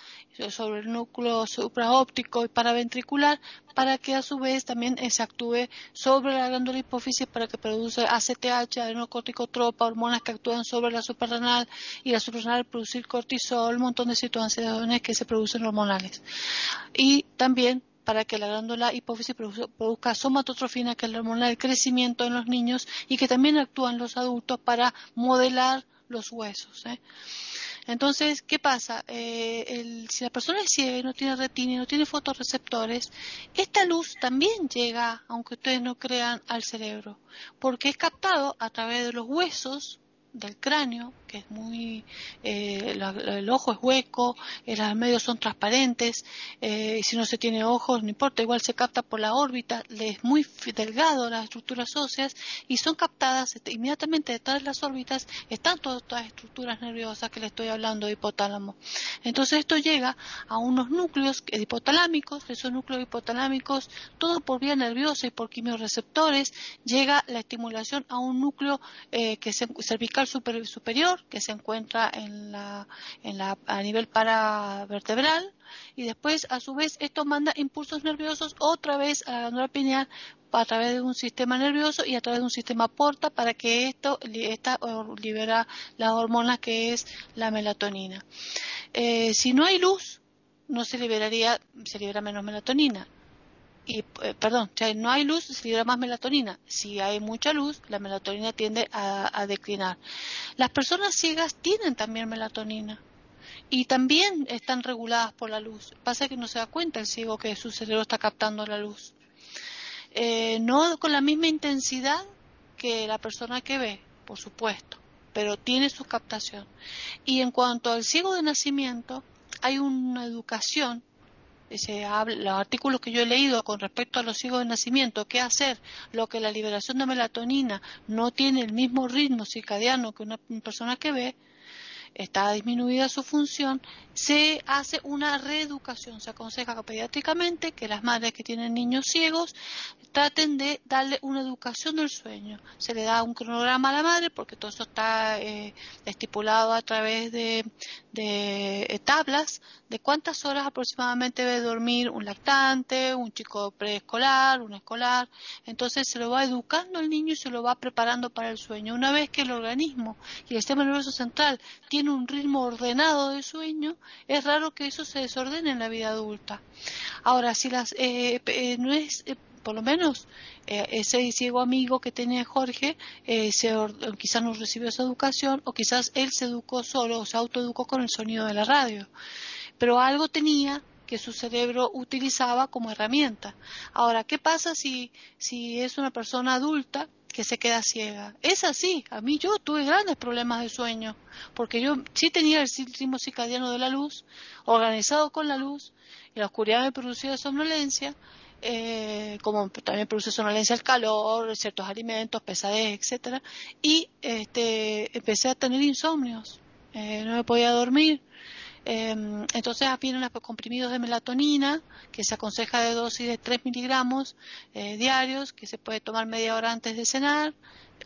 sobre el núcleo supraóptico y paraventricular, para que a su vez también se actúe sobre la glándula hipófisis para que produce ACTH, adenocorticotropa, hormonas que actúan sobre la suprarrenal y la suprarrenal producir cortisol, un montón de situaciones que se producen hormonales. Y también para que la glándula hipófisis produzca somatotrofina, que es la hormona del crecimiento en los niños y que también actúa en los adultos para modelar los huesos. ¿eh? Entonces, ¿qué pasa? Eh, si la persona es ciega y no tiene retina y no tiene fotorreceptores, esta luz también llega, aunque ustedes no crean, al cerebro, porque es captado a través de los huesos del cráneo, que es muy, eh, el ojo es hueco, eh, los medios son transparentes, eh, si no se tiene ojos, no importa, igual se capta por la órbita, es muy delgado las estructuras óseas y son captadas este, inmediatamente detrás de las órbitas, están todas las estructuras nerviosas que le estoy hablando de hipotálamo. Entonces esto llega a unos núcleos hipotalámicos, esos núcleos hipotalámicos, todo por vía nerviosa y por quimioreceptores, llega la estimulación a un núcleo que es cervical superior que se encuentra en la, en la, a nivel paravertebral y después a su vez esto manda impulsos nerviosos otra vez a la glándula pineal a través de un sistema nervioso y a través de un sistema porta para que esto esta, libera la hormona que es la melatonina. Eh, si no hay luz, no se liberaría, se libera menos melatonina y eh, perdón, si no hay luz se libera más melatonina. Si hay mucha luz, la melatonina tiende a, declinar. Las personas ciegas tienen también melatonina y también están reguladas por la luz. Pasa que no se da cuenta el ciego que su cerebro está captando la luz. Eh, no con la misma intensidad que la persona que ve, por supuesto, pero tiene su captación. Y en cuanto al ciego de nacimiento, hay una educación los artículos que yo he leído con respecto a los ciegos de nacimiento, qué hacer, lo que la liberación de melatonina no tiene el mismo ritmo circadiano que una persona que ve, está disminuida su función, se hace una reeducación. Se aconseja pediátricamente que las madres que tienen niños ciegos traten de darle una educación del sueño. Se le da un cronograma a la madre porque todo eso está eh, estipulado a través de, de tablas de cuántas horas aproximadamente debe dormir un lactante, un chico preescolar, un escolar. Entonces se lo va educando el niño y se lo va preparando para el sueño. Una vez que el organismo y el sistema nervioso central tiene tiene un ritmo ordenado de sueño, es raro que eso se desordene en la vida adulta. Ahora, si las, eh, eh, no es, eh, por lo menos ese ciego amigo que tenía Jorge, se, quizás no recibió esa educación o quizás él se educó solo o se autoeducó con el sonido de la radio. Pero algo tenía que su cerebro utilizaba como herramienta. Ahora, ¿qué pasa si, si es una persona adulta que se queda ciega? Es así. A mí yo tuve grandes problemas de sueño, porque yo sí tenía el ritmo circadiano de la luz, organizado con la luz, y la oscuridad me producía somnolencia, eh, como también produce somnolencia el calor, ciertos alimentos, pesadez, etcétera, y este, empecé a tener insomnios, eh, no me podía dormir, Em, entonces vienen los comprimidos de melatonina, que se aconseja de dosis de 3 miligramos eh, diarios, que se puede tomar media hora antes de cenar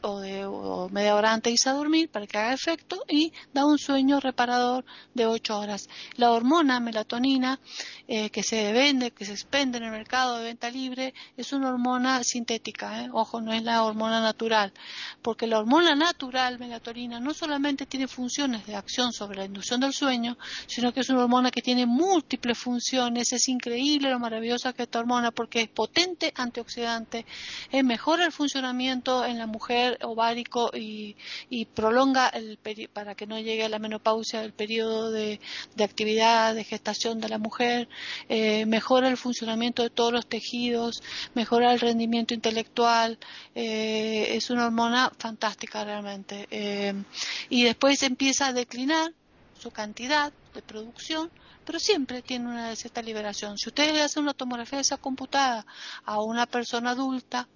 o, de, media hora antes de irse a dormir para que haga efecto y da un sueño reparador de 8 horas. La hormona melatonina eh, que se vende, que se expende en el mercado de venta libre, es una hormona sintética, ¿eh? ojo, no es la hormona natural, porque la hormona natural, melatonina, no solamente tiene funciones de acción sobre la inducción del sueño, sino que es una hormona que tiene múltiples funciones, es increíble lo maravillosa que esta hormona, porque es potente antioxidante, eh, mejora el funcionamiento en la mujer, ovárico y, prolonga el para que no llegue a la menopausia el periodo de, actividad de gestación de la mujer, eh, mejora el funcionamiento de todos los tejidos, mejora el rendimiento intelectual, eh, es una hormona fantástica realmente. Eh, y después empieza a declinar su cantidad de producción, pero siempre tiene una cierta liberación. Si ustedes le hacen una tomografía de esa computada a una persona adulta,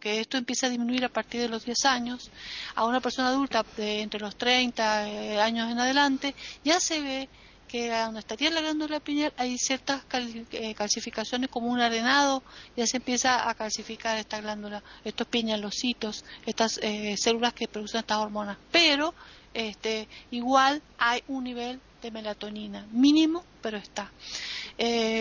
que esto empieza a disminuir a partir de los 10 años, a una persona adulta de entre los 30 eh, años en adelante, ya se ve que donde estaría la glándula pineal hay ciertas eh, calcificaciones como un arenado, ya se empieza a calcificar esta glándula, estos piñalocitos, estas eh, células que producen estas hormonas. Pero este, igual hay un nivel de melatonina mínimo, pero está.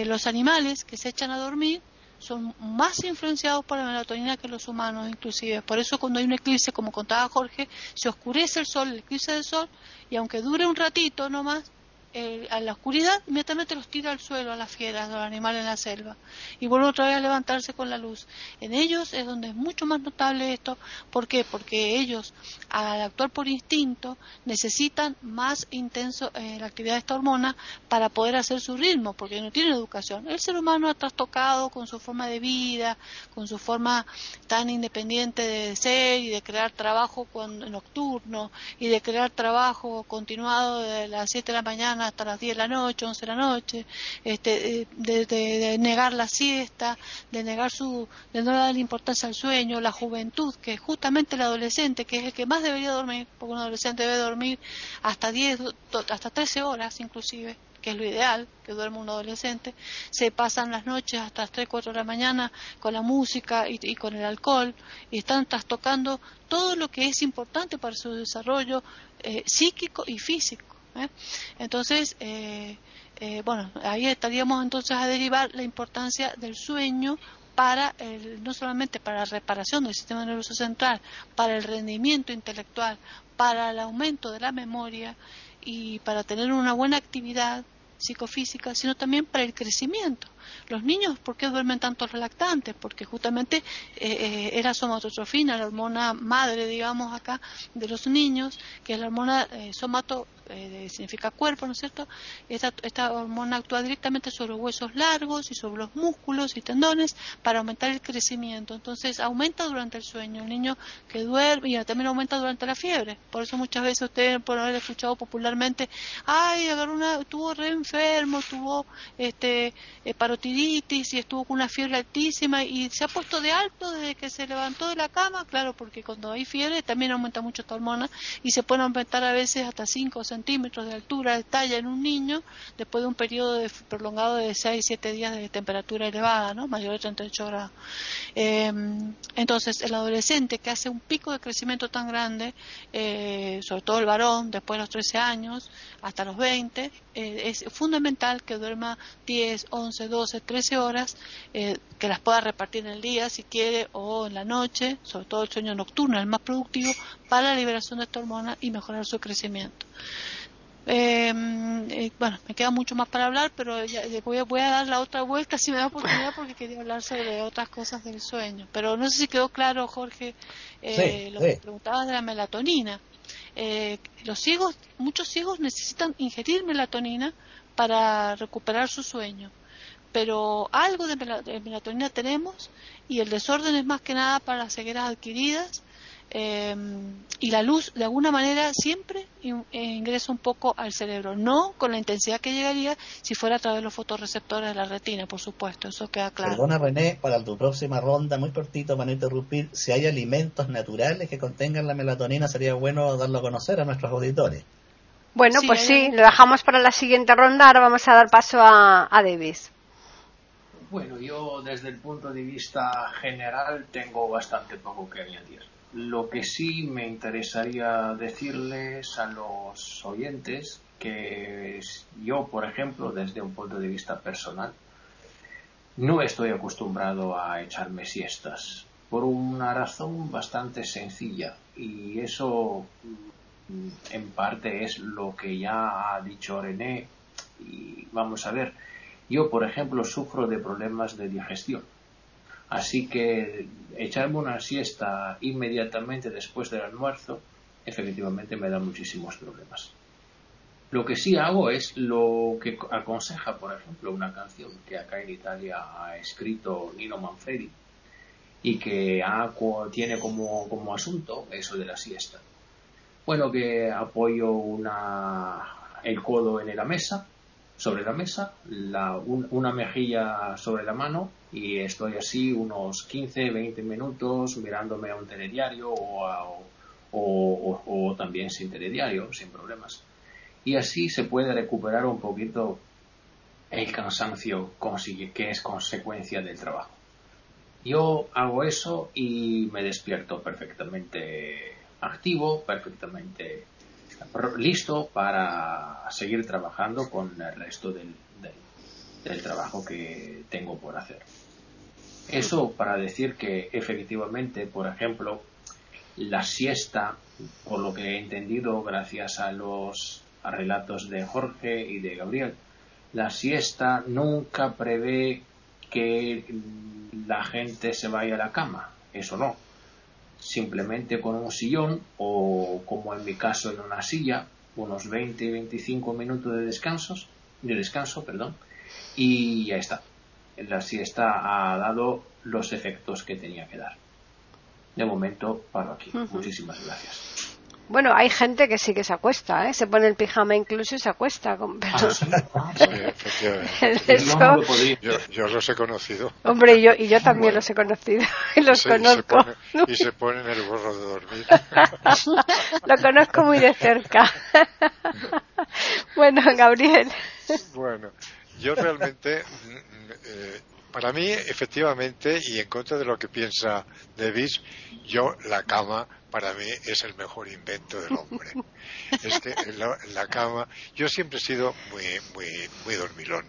los animales que se echan a dormir son más influenciados por la melatonina que los humanos inclusive. Por eso cuando hay un eclipse, como contaba Jorge, se oscurece el sol, el eclipse del sol, y aunque dure un ratito nomás, eh, a la oscuridad, inmediatamente los tira al suelo a las fieras, a los animales en la selva, y vuelve otra vez a levantarse con la luz. En ellos es donde es mucho más notable esto. ¿Por qué? Porque ellos, al actuar por instinto, necesitan más intenso eh, la actividad de esta hormona para poder hacer su ritmo, porque no tienen educación. El ser humano ha trastocado con su forma de vida, con su forma tan independiente de ser y de crear trabajo nocturno y de crear trabajo continuado de las 7 de la mañana hasta las 10 de la noche, 11 de la noche, este, de, negar la siesta, de negar su, de no darle importancia al sueño, la juventud, que es justamente el adolescente, que es el que más debería dormir, porque un adolescente debe dormir hasta 10, hasta 13 horas inclusive que es lo ideal, que duerme un adolescente, se pasan las noches hasta las 3, 4 de la mañana con la música y, y, con el alcohol y están trastocando todo lo que es importante para su desarrollo eh, psíquico y físico. ¿Eh? Entonces, eh, eh, bueno, ahí estaríamos entonces a derivar la importancia del sueño para no solamente para la reparación del sistema nervioso central, para el rendimiento intelectual, para el aumento de la memoria y para tener una buena actividad psicofísica, sino también para el crecimiento. Los niños, ¿por qué duermen tanto relactantes? Porque justamente eh, eh, era somatotrofina, la hormona madre, digamos acá, de los niños, que es la hormona eh, somato, significa cuerpo, ¿no es cierto? Esta, esta hormona actúa directamente sobre los huesos largos y sobre los músculos y tendones para aumentar el crecimiento. Entonces aumenta durante el sueño. El niño que duerme y también aumenta durante la fiebre. Por eso muchas veces ustedes por haber escuchado popularmente, ay, agarró una, estuvo re enfermo, tuvo este, parotiditis y estuvo con una fiebre altísima y se ha puesto de alto desde que se levantó de la cama, claro, porque cuando hay fiebre también aumenta mucho esta hormona y se puede aumentar a veces hasta 5 centímetros de altura de talla en un niño después de un periodo prolongado de 6, 7 días de temperatura elevada, ¿no? mayor de 38 grados. Em, entonces, el adolescente que hace un pico de crecimiento tan grande, eh, sobre todo el varón, después de los 13 años hasta los 20, eh, es fundamental que duerma 10, 11, 12, 13 horas, eh, que las pueda repartir en el día si quiere o en la noche, sobre todo el sueño nocturno, el más productivo, para la liberación de esta hormona y mejorar su crecimiento. Em, eh, bueno, me queda mucho más para hablar, pero ya, voy, a, voy a dar la otra vuelta si me da oportunidad porque quería hablar sobre otras cosas del sueño. Pero no sé si quedó claro, Jorge, eh, lo que preguntabas de la melatonina. Eh, los ciegos, muchos ciegos necesitan ingerir melatonina para recuperar su sueño. Pero algo de melatonina tenemos y el desorden es más que nada para las cegueras adquiridas Em, y la luz de alguna manera siempre eh, ingresa un poco al cerebro, no con la intensidad que llegaría si fuera a través de los fotorreceptores de la retina, por supuesto, eso queda claro. Perdona René, para tu próxima ronda, muy cortito para no interrumpir, si hay alimentos naturales que contengan la melatonina sería bueno darlo a conocer a nuestros auditores. Bueno, pues sí, lo dejamos para la siguiente ronda, ahora vamos a dar paso a, a Davis. Bueno, yo desde el punto de vista general tengo bastante poco que añadir. Lo que sí me interesaría decirles a los oyentes que yo, por ejemplo, desde un punto de vista personal, no estoy acostumbrado a echarme siestas por una razón bastante sencilla y eso mm, en parte es lo que ya ha dicho René y vamos a ver, yo por ejemplo sufro de problemas de digestión Así que echarme una siesta inmediatamente después del almuerzo efectivamente me da muchísimos problemas. Lo que sí hago es lo que aconseja, por ejemplo, una canción que acá en Italia ha escrito Nino Manfredi y que tiene como, como asunto eso de la siesta. Bueno, que apoyo una, el codo en la mesa, sobre la mesa, una mejilla sobre la mano y estoy así unos 15, 20 minutos mirándome a un telediario o, o, también sin telediario, sin problemas. Y así se puede recuperar un poquito el cansancio que es consecuencia del trabajo. Yo hago eso y me despierto perfectamente activo, perfectamente listo para seguir trabajando con el resto del, del, trabajo que tengo por hacer. Eso para decir que efectivamente, por ejemplo, la siesta, por lo que he entendido gracias a los relatos de Jorge y de Gabriel, la siesta nunca prevé que la gente se vaya a la cama. Eso no simplemente con un sillón o como en mi caso en una silla, unos 20-25 minutos de descansos, de descanso, perdón, y ya está. La siesta ha dado los efectos que tenía que dar. De momento paro aquí. Muchísimas gracias. Bueno, hay gente que sí que se acuesta, ¿eh? Se pone el pijama incluso y se acuesta. Con... Ah, efectivamente. Yo, los he conocido. Hombre, y yo, y yo también los he conocido. Y los conozco. Y se, ponen el gorro de dormir. Lo conozco muy de cerca. bueno, Gabriel. Bueno, yo realmente... Mm, eh, para mí, efectivamente, y en contra de lo que piensa Davis, yo la cama para mí es el mejor invento del hombre. es que la, cama, yo siempre he sido muy, muy, muy dormilón.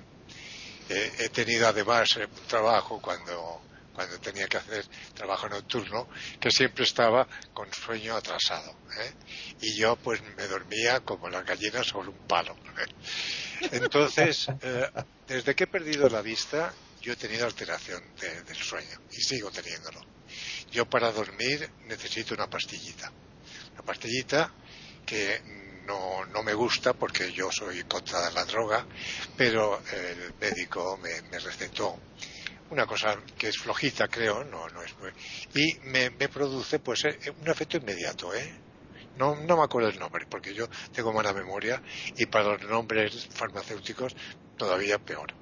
he tenido además un trabajo cuando, cuando tenía que hacer trabajo nocturno, que siempre estaba con sueño atrasado. ¿eh? Y yo pues me dormía como la gallina sobre un palo. ¿eh? Entonces, eh, desde que he perdido la vista, yo he tenido alteración del sueño y sigo teniéndolo. Yo para dormir necesito una pastillita. Una pastillita que no, no me gusta porque yo soy contra la droga, pero el médico me, recetó una cosa que es flojita, creo, no, no es muy... y me, me produce pues eh, un efecto inmediato, ¿eh? No, no me acuerdo el nombre, porque yo tengo mala memoria y para los nombres farmacéuticos todavía peor.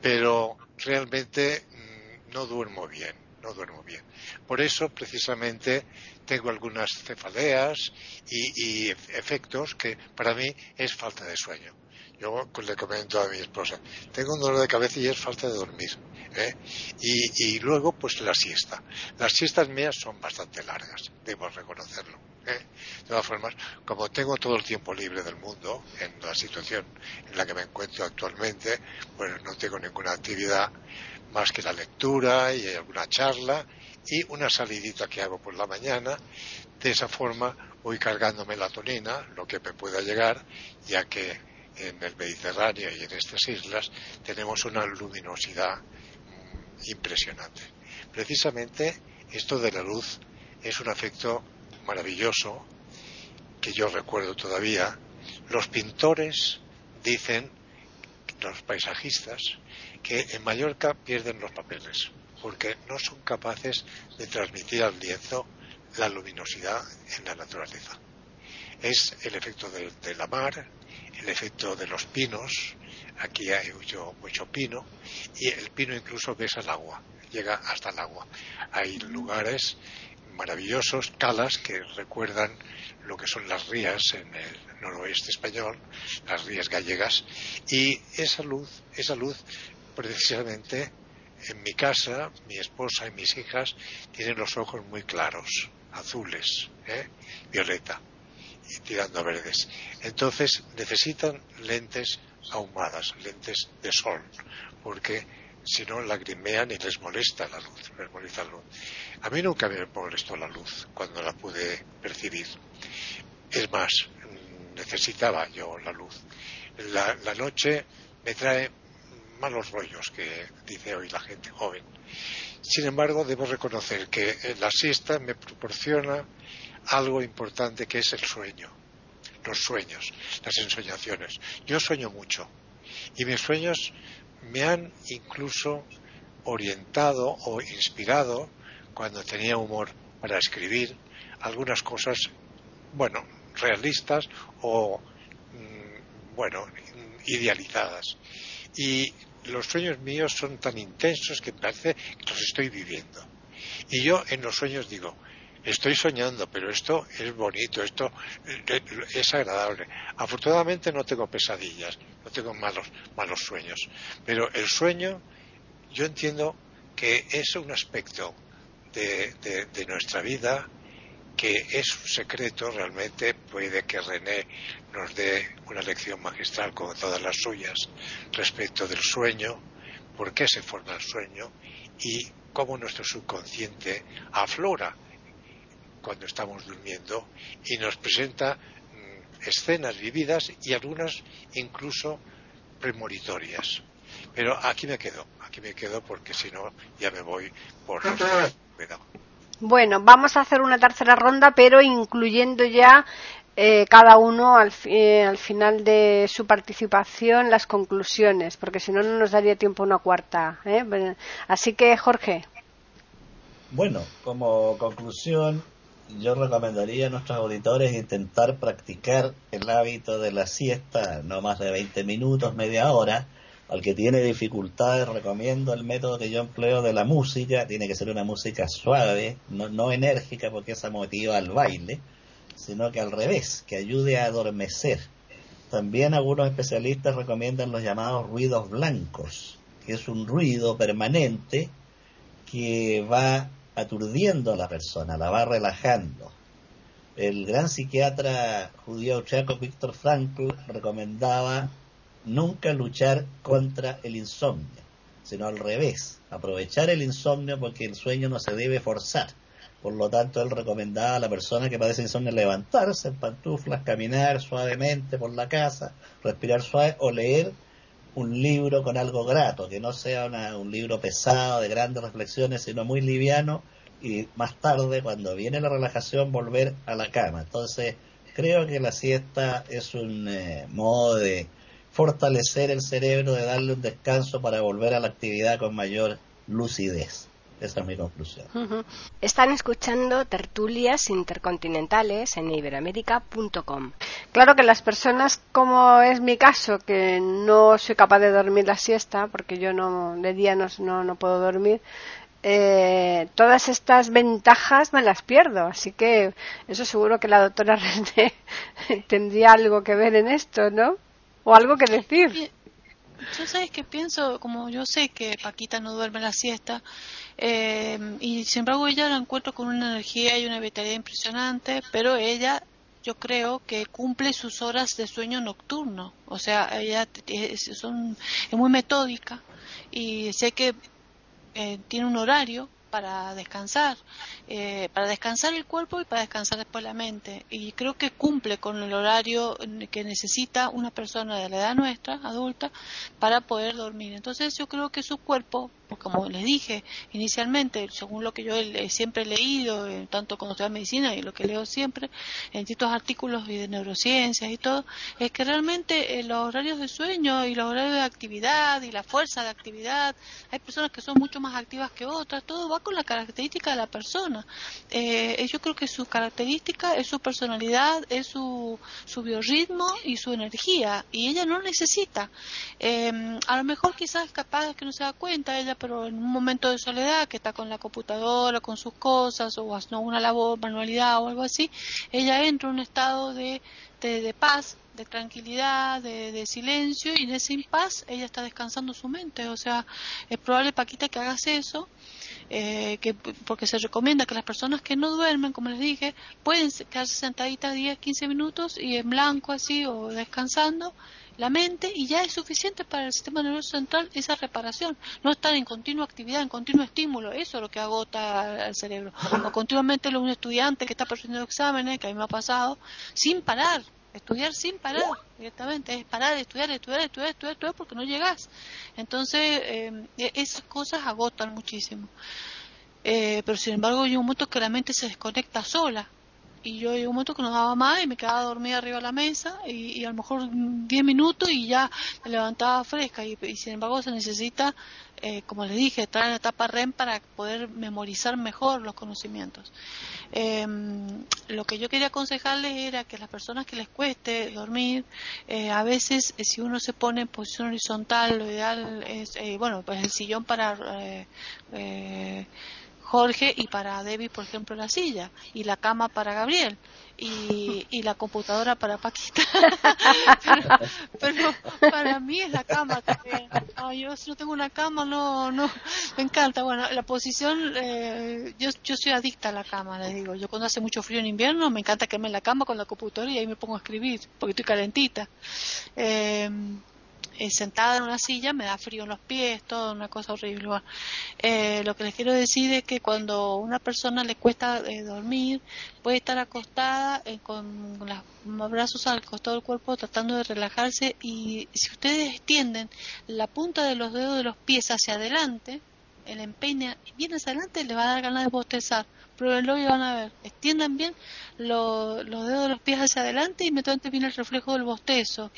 Pero realmente mm, no duermo bien no duermo bien. Por eso, precisamente, tengo algunas cefaleas y, efectos que para mí es falta de sueño. Yo le comento a mi esposa, tengo un dolor de cabeza y es falta de dormir. ¿eh? Y, luego, pues la siesta. Las siestas mías son bastante largas, debo reconocerlo. ¿eh? De todas formas, como tengo todo el tiempo libre del mundo, en la situación en la que me encuentro actualmente, pues no tengo ninguna actividad más que la lectura y alguna charla y una salidita que hago por la mañana. De esa forma, voy cargando melatonina, lo que me pueda llegar, ya que en el Mediterráneo y en estas islas tenemos una luminosidad impresionante. Precisamente esto de la luz es un efecto maravilloso que yo recuerdo todavía. Los pintores dicen, los paisajistas, que en Mallorca pierden los papeles porque no son capaces de transmitir al lienzo la luminosidad en la naturaleza. Es el efecto de, la mar, el efecto de los pinos, aquí hay mucho, mucho pino, y el pino incluso besa el agua, llega hasta el agua. Hay lugares maravillosos, calas que recuerdan lo que son las rías en el noroeste español, las rías gallegas, y esa luz, esa luz precisamente en mi casa, mi esposa y mis hijas tienen los ojos muy claros, azules, ¿eh? violeta, y tirando verdes. Entonces necesitan lentes ahumadas, lentes de sol, porque si no lagrimean y les molesta la luz, les molesta la luz. A mí nunca me molestó la luz cuando la pude percibir. Es más, necesitaba yo la luz. la noche me trae malos rollos que dice hoy la gente joven. Sin embargo, debo reconocer que la siesta me proporciona algo importante que es el sueño, los sueños, las ensoñaciones. Yo sueño mucho y mis sueños me han incluso orientado o inspirado cuando tenía humor para escribir algunas cosas, bueno, realistas o, mm, bueno, idealizadas. Y los sueños míos son tan intensos que parece que los estoy viviendo. Y yo en los sueños digo, estoy soñando, pero esto es bonito, esto es agradable. Afortunadamente no tengo pesadillas, no tengo malos, malos sueños. Pero el sueño, yo entiendo que es un aspecto de, de nuestra vida que es un secreto, realmente puede que René nos dé una lección magistral como todas las suyas respecto del sueño, por qué se forma el sueño y cómo nuestro subconsciente aflora cuando estamos durmiendo y nos presenta mm, escenas vividas y algunas incluso premonitorias. Pero aquí me quedo, aquí me quedo porque si no ya me voy por los. Bueno, vamos a hacer una tercera ronda, pero incluyendo ya eh, cada uno al, eh, al, final de su participación las conclusiones, porque si no, no nos daría tiempo una cuarta. ¿eh? Así que, Jorge. Bueno, como conclusión, yo recomendaría a nuestros auditores intentar practicar el hábito de la siesta, no más de 20 minutos, media hora, al que tiene dificultades recomiendo el método que yo empleo de la música. Tiene que ser una música suave, no, enérgica porque esa motiva al baile, sino que al revés, que ayude a adormecer. También algunos especialistas recomiendan los llamados ruidos blancos, que es un ruido permanente que va aturdiendo a la persona, la va relajando. El gran psiquiatra judío austriaco Víctor Frankl recomendaba nunca luchar contra el insomnio, sino al revés, aprovechar el insomnio porque el sueño no se debe forzar. Por lo tanto, él recomendaba a la persona que padece insomnio levantarse en pantuflas, caminar suavemente por la casa, respirar suave o leer un libro con algo grato, que no sea un libro pesado de grandes reflexiones, sino muy liviano y más tarde, cuando viene la relajación, volver a la cama. Entonces, creo que la siesta es un eh, modo de fortalecer el cerebro, de darle un descanso para volver a la actividad con mayor lucidez. Esa es mi conclusión. Están escuchando tertulias intercontinentales en iberoamérica.com. Claro que las personas, como es mi caso, que no soy capaz de dormir la siesta, porque yo no de día no, no, puedo dormir, eh, todas estas ventajas me las pierdo. Así que eso seguro que la doctora René tendría algo que ver en esto, ¿no? o algo que decir. Yo sabes que pienso, como yo sé que Paquita no duerme la siesta, eh, y sin embargo ella la encuentro con una energía y una vitalidad impresionante, pero ella yo creo que cumple sus horas de sueño nocturno, o sea, ella es, son, es muy metódica y sé que eh, tiene un horario para descansar, eh, para descansar el cuerpo y para descansar después la mente. Y creo que cumple con el horario que necesita una persona de la edad nuestra, adulta, para poder dormir. Entonces yo creo que su cuerpo como les dije inicialmente, según lo que yo siempre he leído, eh, tanto cuando estudio medicina y lo que leo siempre, en distintos artículos de neurociencias y todo, es que realmente eh, los horarios de sueño y los horarios de actividad y la fuerza de actividad, hay personas que son mucho más activas que otras, todo va con la característica de la persona. Eh, yo creo que su característica es su personalidad, es su, su biorritmo y su energía, y ella no necesita. a lo mejor quizás capaz de que no se da cuenta, ella pero en un momento de soledad, que está con la computadora, con sus cosas, o haciendo una labor, manualidad o algo así, ella entra en un estado de, de, paz, de tranquilidad, de, silencio, y en ese impas ella está descansando su mente. O sea, es probable, Paquita, que hagas eso. Eh, que, porque se recomienda que las personas que no duermen, como les dije, pueden quedarse sentaditas 10, 15 minutos y en blanco así o descansando la mente y ya es suficiente para el sistema nervioso central esa reparación. No estar en continua actividad, en continuo estímulo, eso es lo que agota al cerebro. O continuamente un estudiante que está perdiendo exámenes, que a mí me ha pasado, sin parar, estudiar sin parar directamente, es parar, estudiar, estudiar, estudiar, estudiar, estudiar porque no llegas. Entonces, eh, esas cosas agotan muchísimo. Eh, pero sin embargo, hay un momento que la mente se desconecta sola y yo hay un momento que no daba más y me quedaba dormida arriba de la mesa y, a lo mejor 10 minutos y ya me levantaba fresca y, sin embargo se necesita, eh, como les dije, estar en la etapa REM para poder memorizar mejor los conocimientos. Em, lo que yo quería aconsejarles era que las personas que les cueste dormir, eh, a veces eh, si uno se pone en posición horizontal, lo ideal es, bueno, pues el sillón para Jorge y para Debbie, por ejemplo, la silla y la cama para Gabriel y, y la computadora para Paquita. pero, para mí es la cama también. yo si no tengo una cama, no, no, me encanta. Bueno, la posición, eh, yo, yo soy adicta a la cama, les digo. Yo cuando hace mucho frío en invierno, me encanta quedarme en la cama con la computadora y ahí me pongo a escribir, porque estoy calentita. Eh, eh, sentada en una silla me da frío en los pies, todo una cosa horrible. Eh, lo que les quiero decir es que cuando una persona le cuesta eh, dormir, puede estar acostada con los brazos al costado del cuerpo tratando de relajarse y si ustedes extienden la punta de los dedos de los pies hacia adelante, el empeine bien hacia adelante, le va a dar ganas de bostezar. Pruébenlo y van a ver. Extiendan bien los dedos de los pies hacia adelante y inmediatamente viene el reflejo del bostezo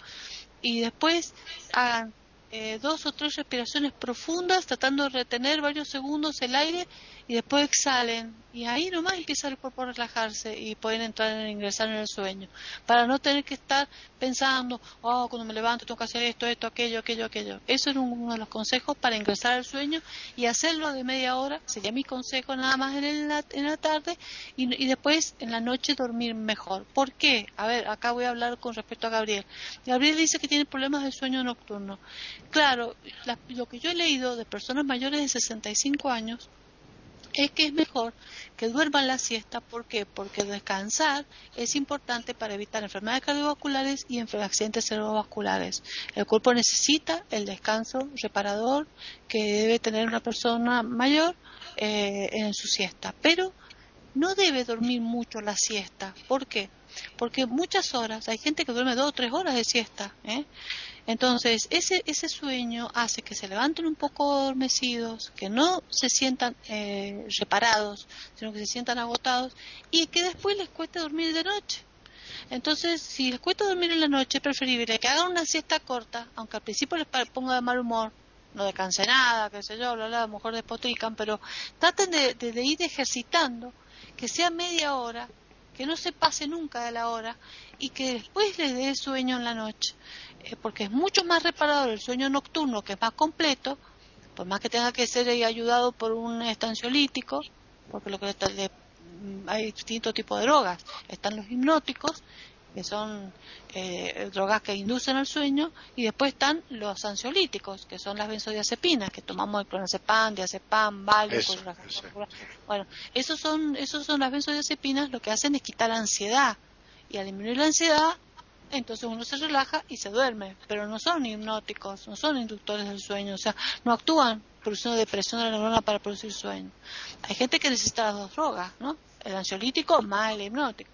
y después hagan eh, dos o tres respiraciones profundas tratando de retener varios segundos el aire y después exhalen y ahí nomás empieza el cuerpo a relajarse y pueden entrar en ingresar en el sueño. Para no tener que estar pensando oh cuando me levanto tengo que hacer esto esto aquello aquello aquello eso es uno de los consejos para ingresar al sueño y hacerlo de media hora sería mi consejo nada más en la, en la tarde y, después en la noche dormir mejor. ¿por qué? a ver acá voy a hablar con respecto a Gabriel. Gabriel dice que tiene problemas de sueño nocturno. Claro lo que yo he leído de personas mayores de 65 años es que es mejor que duerman la siesta. ¿Por qué? Porque descansar es importante para evitar enfermedades cardiovasculares y accidentes cerebrovasculares. El cuerpo necesita el descanso reparador que debe tener una persona mayor eh, en su siesta. Pero no debe dormir mucho la siesta. ¿Por qué? Porque muchas horas, hay gente que duerme dos o tres horas de siesta. ¿eh? Entonces, ese, ese sueño hace que se levanten un poco adormecidos, que no se sientan eh, reparados, sino que se sientan agotados y que después les cueste dormir de noche. Entonces, si les cuesta dormir en la noche, es preferible que hagan una siesta corta, aunque al principio les ponga de mal humor, no descanse nada, qué sé yo, bla, bla, a lo mejor despotrican, pero traten de, de ir ejercitando, que sea media hora, que no se pase nunca de la hora y que después les dé sueño en la noche. Eh, porque es mucho más reparador el sueño nocturno, que es más completo, por más que tenga que ser ayudado por un estanciolítico, porque lo que mm, hay distintos tipos de drogas. Están los hipnóticos, que son eh, drogas que inducen al sueño, y después están los ansiolíticos, que son las benzodiazepinas, que tomamos el clonazepam, diazepam, Valium, bueno, esos son, esos son las benzodiazepinas, lo que hacen es quitar la ansiedad, y al disminuir la ansiedad entonces uno se relaja y se duerme, pero no son hipnóticos, no son inductores del sueño, o sea, no actúan produciendo depresión de la neurona para producir sueño. Hay gente que necesita las dos drogas, ¿no? El ansiolítico más el hipnótico.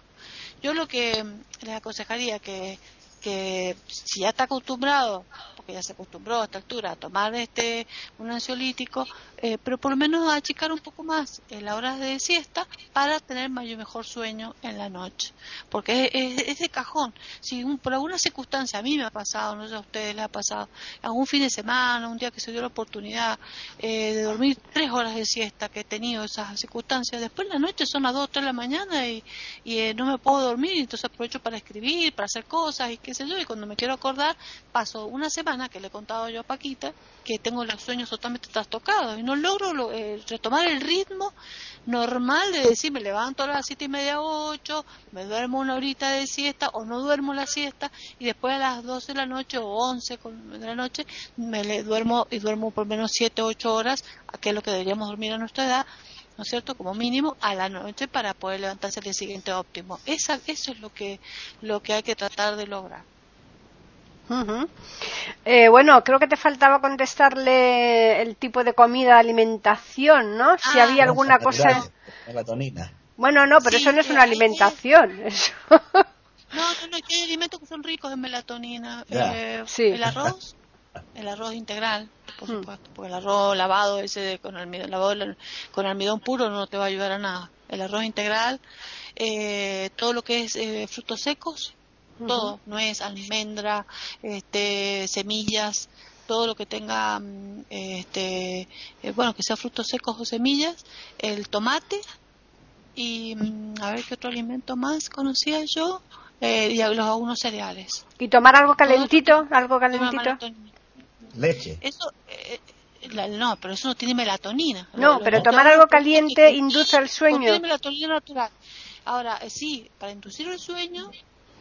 Yo lo que les aconsejaría que que si ya está acostumbrado, porque ya se acostumbró a esta altura a tomar este un ansiolítico, eh, pero por lo menos a achicar un poco más en la hora de siesta para tener mayor mejor sueño en la noche. Porque es, de cajón. Si por alguna circunstancia a mí me ha pasado, no sé a ustedes les ha pasado, algún fin de semana, un día que se dio la oportunidad eh, de dormir tres horas de siesta, que he tenido esas circunstancias, después en la noche son las dos o tres de la mañana y, eh, no me puedo dormir, entonces aprovecho para escribir, para hacer cosas y que y cuando me quiero acordar, paso una semana que le he contado yo a Paquita que tengo los sueños totalmente trastocados y no logro eh, retomar el ritmo normal de decir me levanto a las siete y media ocho, me duermo una horita de siesta o no duermo la siesta y después a las doce de la noche o once de la noche me le duermo y duermo por menos siete ocho horas, que es lo que deberíamos dormir a nuestra edad ¿no es cierto? Como mínimo a la noche para poder levantarse el día siguiente óptimo. Esa, eso es lo que, lo que hay que tratar de lograr. Eh, bueno, creo que te faltaba contestarle el tipo de comida, alimentación, ¿no? Si ah. había alguna cosa. Melatonina. Bueno, no, pero eso no es una alimentación. No, no, no, hay alimentos que son ricos en melatonina. Eh, sí. El arroz, el arroz integral, por hmm. supuesto, porque el arroz lavado ese con almidón, con almidón puro no te va a ayudar a nada. El arroz integral, eh, todo lo que es eh, frutos secos, todo, nuez, almendra, este, semillas, todo lo que tenga, mm, este, eh, bueno, que sea frutos secos o semillas, el tomate y mm, a ver qué otro alimento más conocía yo, y los algunos cereales. ¿Y tomar algo calentito? ¿Algo calentito? Leche. Eso, eh, no, pero eso no tiene melatonina. No, pero tomar algo caliente induce el sueño. Tiene melatonina natural. Ahora, eh, sí, para inducir el sueño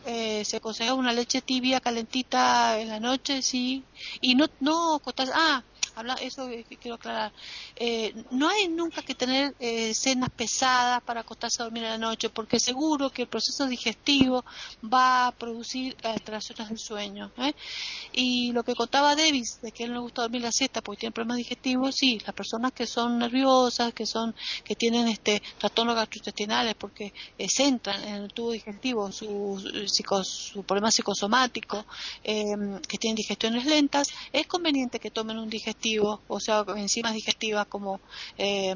eh, se aconseja una leche tibia, calentita en la noche, sí. Y no, no, ah, habla, eso quiero aclarar. Eh, no hay nunca que tener eh, cenas pesadas para acostarse a dormir en la noche, porque seguro que el proceso digestivo va a producir alteraciones del sueño. ¿eh? Y lo que contaba Davis, de que él no le gusta dormir la siesta porque tiene problemas digestivos, sí, las personas que son nerviosas, que son que tienen este trastornos gastrointestinales porque se centran en el tubo digestivo, su, su problema psicosomático, que tienen digestiones lentas, es conveniente que tomen un digestivo o sea, enzimas digestivas como, eh,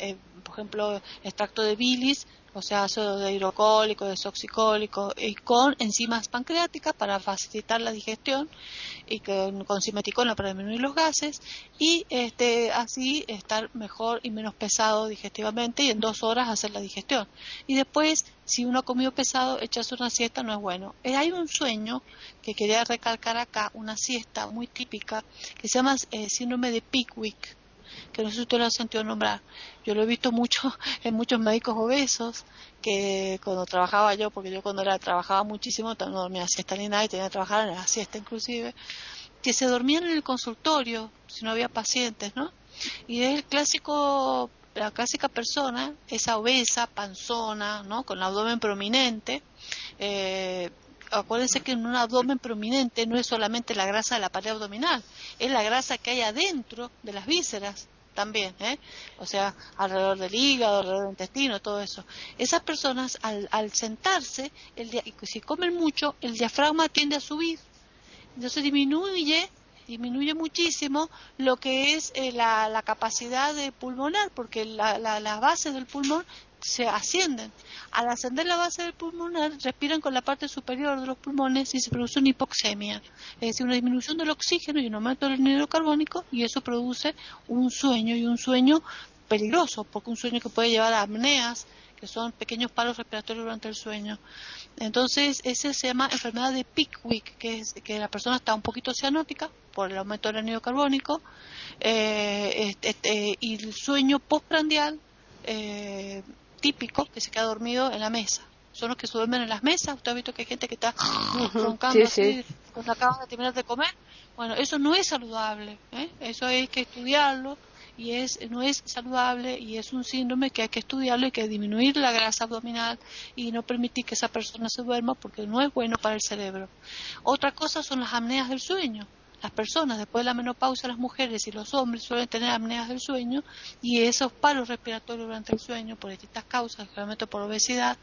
eh, por ejemplo, extracto de bilis, o sea, ácido de hidrocólico, desoxicólico, y con enzimas pancreáticas para facilitar la digestión, y con, con simeticona para disminuir los gases, y este, así estar mejor y menos pesado digestivamente, y en dos horas hacer la digestión. Y después, si uno ha comido pesado, echarse una siesta no es bueno. Eh, hay un sueño que quería recalcar acá, una siesta muy típica, que se llama eh, síndrome de Pickwick que no sé si usted lo ha sentido nombrar. Yo lo he visto mucho en muchos médicos obesos que cuando trabajaba yo, porque yo cuando era trabajaba muchísimo, no dormía siesta ni nada y tenía que trabajar en la siesta inclusive, que se dormían en el consultorio si no había pacientes, ¿no? Y es el clásico, la clásica persona, esa obesa, panzona, ¿no? Con el abdomen prominente, eh, acuérdense que en un abdomen prominente no es solamente la grasa de la pared abdominal, es la grasa que hay adentro de las vísceras también, ¿eh? o sea, alrededor del hígado, alrededor del intestino, todo eso. Esas personas al, al sentarse, el si comen mucho, el diafragma tiende a subir, entonces disminuye disminuye muchísimo lo que es eh, la, la, capacidad de pulmonar, porque la, la, las bases del pulmón se ascienden. Al ascender la base del pulmonar, respiran con la parte superior de los pulmones y se produce una hipoxemia, es decir, una disminución del oxígeno y un aumento del anhídrido carbónico y eso produce un sueño y un sueño peligroso, porque un sueño que puede llevar a apneas, que son pequeños palos respiratorios durante el sueño. Entonces, ese se llama enfermedad de Pickwick, que es que la persona está un poquito cianótica por el aumento del anhídrido carbónico eh, este, este, y el sueño postprandial eh, típico que se queda dormido en la mesa. Son los que se duermen en las mesas. Usted ha visto que hay gente que está roncando así cuando acaban de terminar de comer. Bueno, eso no es saludable. ¿eh? Eso hay que estudiarlo y es no es saludable y es un síndrome que hay que estudiarlo y que disminuir la grasa abdominal y no permitir que esa persona se duerma porque no es bueno para el cerebro. Otra cosa son las apneas del sueño. Las personas después de la menopausia, las mujeres y los hombres suelen tener apneas del sueño y esos paros respiratorios durante el sueño por distintas causas, generalmente por obesidad,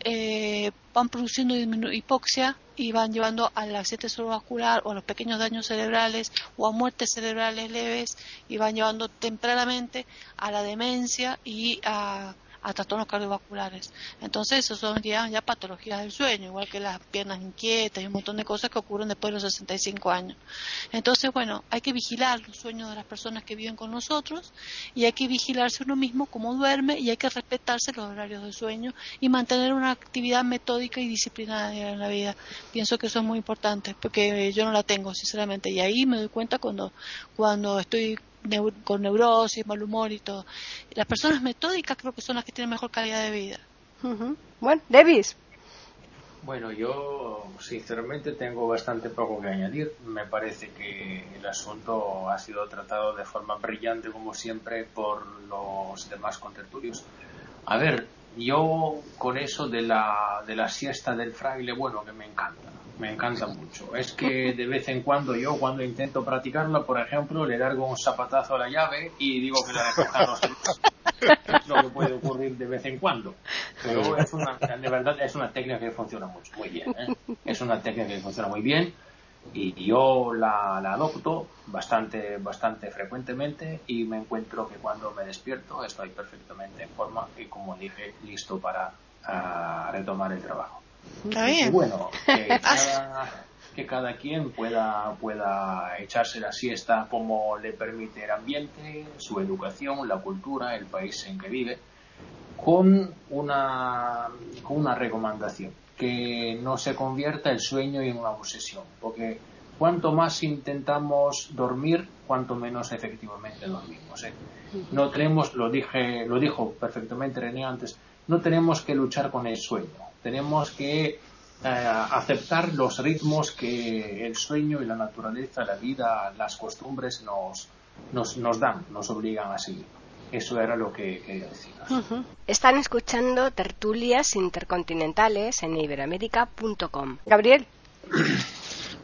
eh, van produciendo hipoxia y van llevando al accidente cerebrovascular o a los pequeños daños cerebrales o a muertes cerebrales leves y van llevando tempranamente a la demencia y a a trastornos cardiovasculares. Entonces, eso son ya, ya patologías del sueño, igual que las piernas inquietas y un montón de cosas que ocurren después de los 65 años. Entonces, bueno, hay que vigilar los sueños de las personas que viven con nosotros y hay que vigilarse uno mismo cómo duerme y hay que respetarse los horarios de sueño y mantener una actividad metódica y disciplinada en la vida. Pienso que eso es muy importante porque yo no la tengo, sinceramente, y ahí me doy cuenta cuando, cuando estoy con neurosis, mal humor y todo. Las personas metódicas creo que son las que tienen mejor calidad de vida. Bueno, Davis. Bueno, yo sinceramente tengo bastante poco que añadir. Me parece que el asunto ha sido tratado de forma brillante, como siempre, por los demás contertulios. A ver, yo con eso de la, de la siesta del fraile, bueno, que me encanta me encanta mucho. Es que de vez en cuando yo, cuando intento practicarla, por ejemplo, le largo un zapatazo a la llave y digo que la recoja no Es lo que puede ocurrir de vez en cuando. Pero es una, de verdad es una técnica que funciona mucho, muy bien. ¿eh? Es una técnica que funciona muy bien y yo la, adopto bastante, bastante frecuentemente y me encuentro que cuando me despierto estoy perfectamente en forma y, como dije, listo para ah, retomar el trabajo. Y bueno, que cada, quien pueda, pueda echarse la siesta como le permite el ambiente, su educación, la cultura, el país en que vive, con una, con una recomendación, que no se convierta el sueño en una obsesión, porque cuanto más intentamos dormir, cuanto menos efectivamente dormimos. ¿eh? No tenemos, lo dije, lo dijo perfectamente René antes, no tenemos que luchar con el sueño tenemos que eh, aceptar los ritmos que el sueño y la naturaleza, la vida, las costumbres nos, nos, dan, nos obligan a seguir. Eso era lo que quería decir. Están escuchando tertulias intercontinentales en iberamérica.com. Gabriel.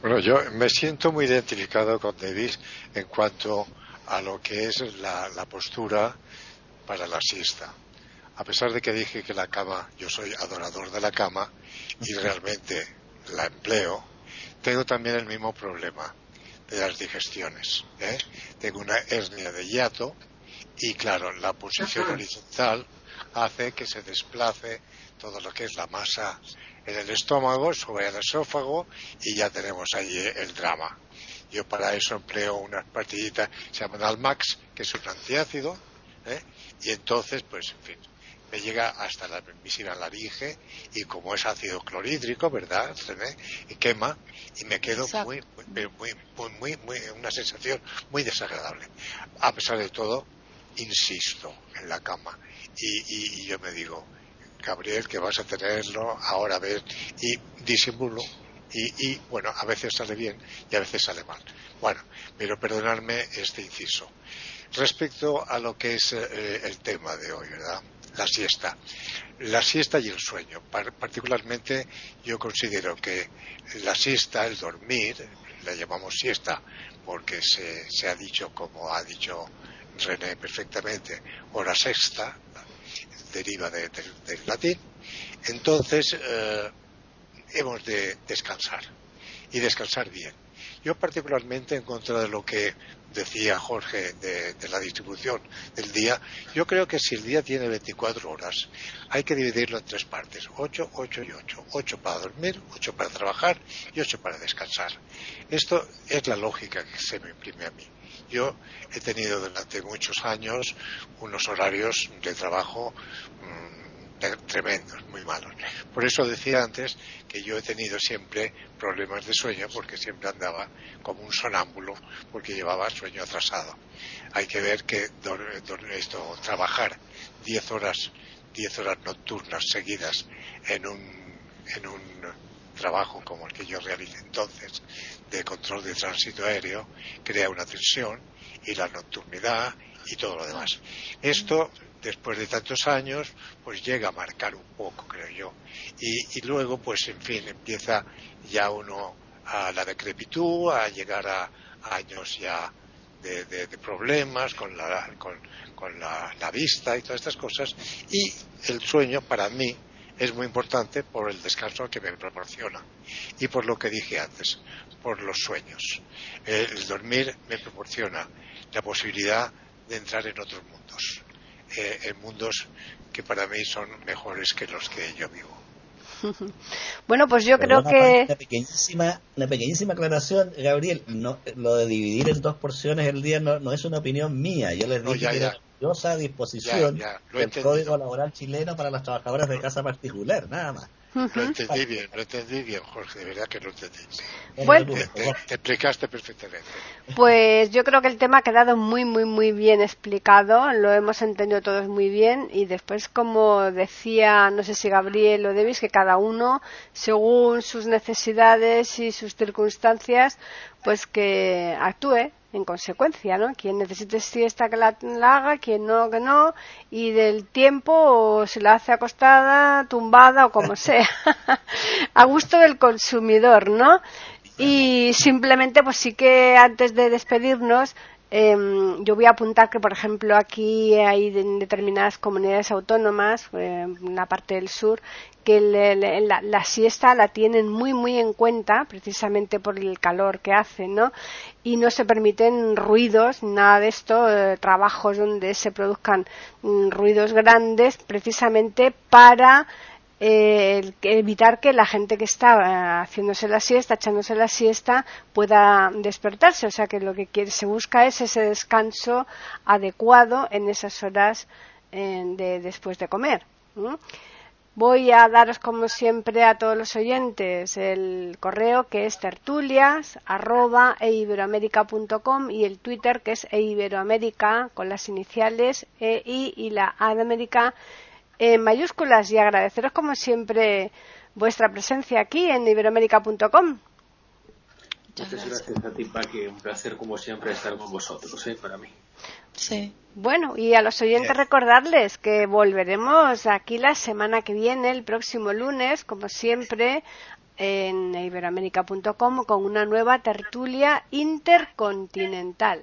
Bueno, yo me siento muy identificado con Davis en cuanto a lo que es la postura para la siesta a pesar de que dije que la cama, yo soy adorador de la cama y realmente la empleo, tengo también el mismo problema de las digestiones. ¿eh? Tengo una hernia de hiato y claro, la posición horizontal hace que se desplace todo lo que es la masa en el estómago, sobre el esófago y ya tenemos allí el drama. Yo para eso empleo unas pastillitas, se llaman Almax, que es un antiácido, ¿eh? y entonces, pues, en fin, me llega hasta la misma laringe y como es ácido clorhídrico, ¿verdad? Se me quema y me quedo muy, muy, muy, muy, una sensación muy desagradable. A pesar de todo, insisto en la cama y, yo me digo, Gabriel, que vas a tenerlo, ahora ver, y disimulo y, y, bueno, a veces sale bien y a veces sale mal. Bueno, pero perdonadme este inciso. Respecto a lo que es eh, el tema de hoy, ¿verdad? la siesta. La siesta y el sueño. Particularmente yo considero que la siesta, el dormir, la llamamos siesta porque se, ha dicho, como ha dicho René perfectamente, hora sexta, deriva del latín. Entonces, eh, hemos de descansar y descansar bien. Yo particularmente en contra de lo que decía Jorge de, la distribución del día, yo creo que si el día tiene 24 horas, hay que dividirlo en tres partes, 8, 8 y 8. 8 para dormir, 8 para trabajar y 8 para descansar. Esto es la lógica que se me imprime a mí. Yo he tenido durante muchos años unos horarios de trabajo mm, tremendos, muy malos. Por eso decía antes que yo he tenido siempre problemas de sueño porque siempre andaba como un sonámbulo porque llevaba sueño atrasado. Hay que ver que esto, trabajar 10 horas, 10 horas nocturnas seguidas en un, en un trabajo como el que yo realicé entonces de control de tránsito aéreo crea una tensión y la nocturnidad y todo lo demás. Esto después de tantos años, pues llega a marcar un poco, creo yo. Y, luego, pues en fin, empieza ya uno a la decrepitud, a llegar a, años ya de, problemas con, la, con, con la, la, vista y todas estas cosas. Y el sueño para mí es muy importante por el descanso que me proporciona y por lo que dije antes, por los sueños. El dormir me proporciona la posibilidad de entrar en otros mundos, eh, en mundos que para mí son mejores que los que yo vivo. bueno, pues yo creo que... Una pequeñísima, una pequeñísima aclaración, Gabriel, no, lo de dividir en dos porciones el día no, no es una opinión mía, yo les dije que a disposición del Código Laboral chileno para las trabajadoras de casa particular, nada más. Lo entendí bien, lo entendí bien, Jorge, de verdad que lo entendí. Bueno, te, explicaste perfectamente. Pues yo creo que el tema ha quedado muy, muy, muy bien explicado, lo hemos entendido todos muy bien y después, como decía, no sé si Gabriel o Davis, que cada uno, según sus necesidades y sus circunstancias, pues que actúe en consecuencia, ¿no? Quien necesite siesta que la, haga, quien no, que no, y del tiempo o se la hace acostada, tumbada o como sea, a gusto del consumidor, ¿no? Y simplemente, pues sí que antes de despedirnos, Em, yo voy a apuntar que, por ejemplo, aquí hay en determinadas comunidades autónomas, en la parte del sur, que la, siesta la tienen muy, muy en cuenta, precisamente por el calor que hace, ¿no? Y no se permiten ruidos, nada de esto, eh, trabajos donde se produzcan mm, ruidos grandes, precisamente para eh, evitar que la gente que está eh, haciéndose la siesta, echándose la siesta, pueda despertarse. O sea que lo que se busca es ese descanso adecuado en esas horas eh, de, después de comer. Voy a daros, como siempre, a todos los oyentes el correo que es tertulias y el Twitter que es eiberoamérica con las iniciales EI y la A de América en mayúsculas y agradeceros como siempre vuestra presencia aquí en iberoamérica.com. Muchas gracias a ti, Paqui. Un placer, como siempre, estar con vosotros, ¿eh? para mí. Sí. Bueno, y a los oyentes recordarles que volveremos aquí la semana que viene, el próximo lunes, como siempre, en iberoamérica.com con una nueva tertulia intercontinental.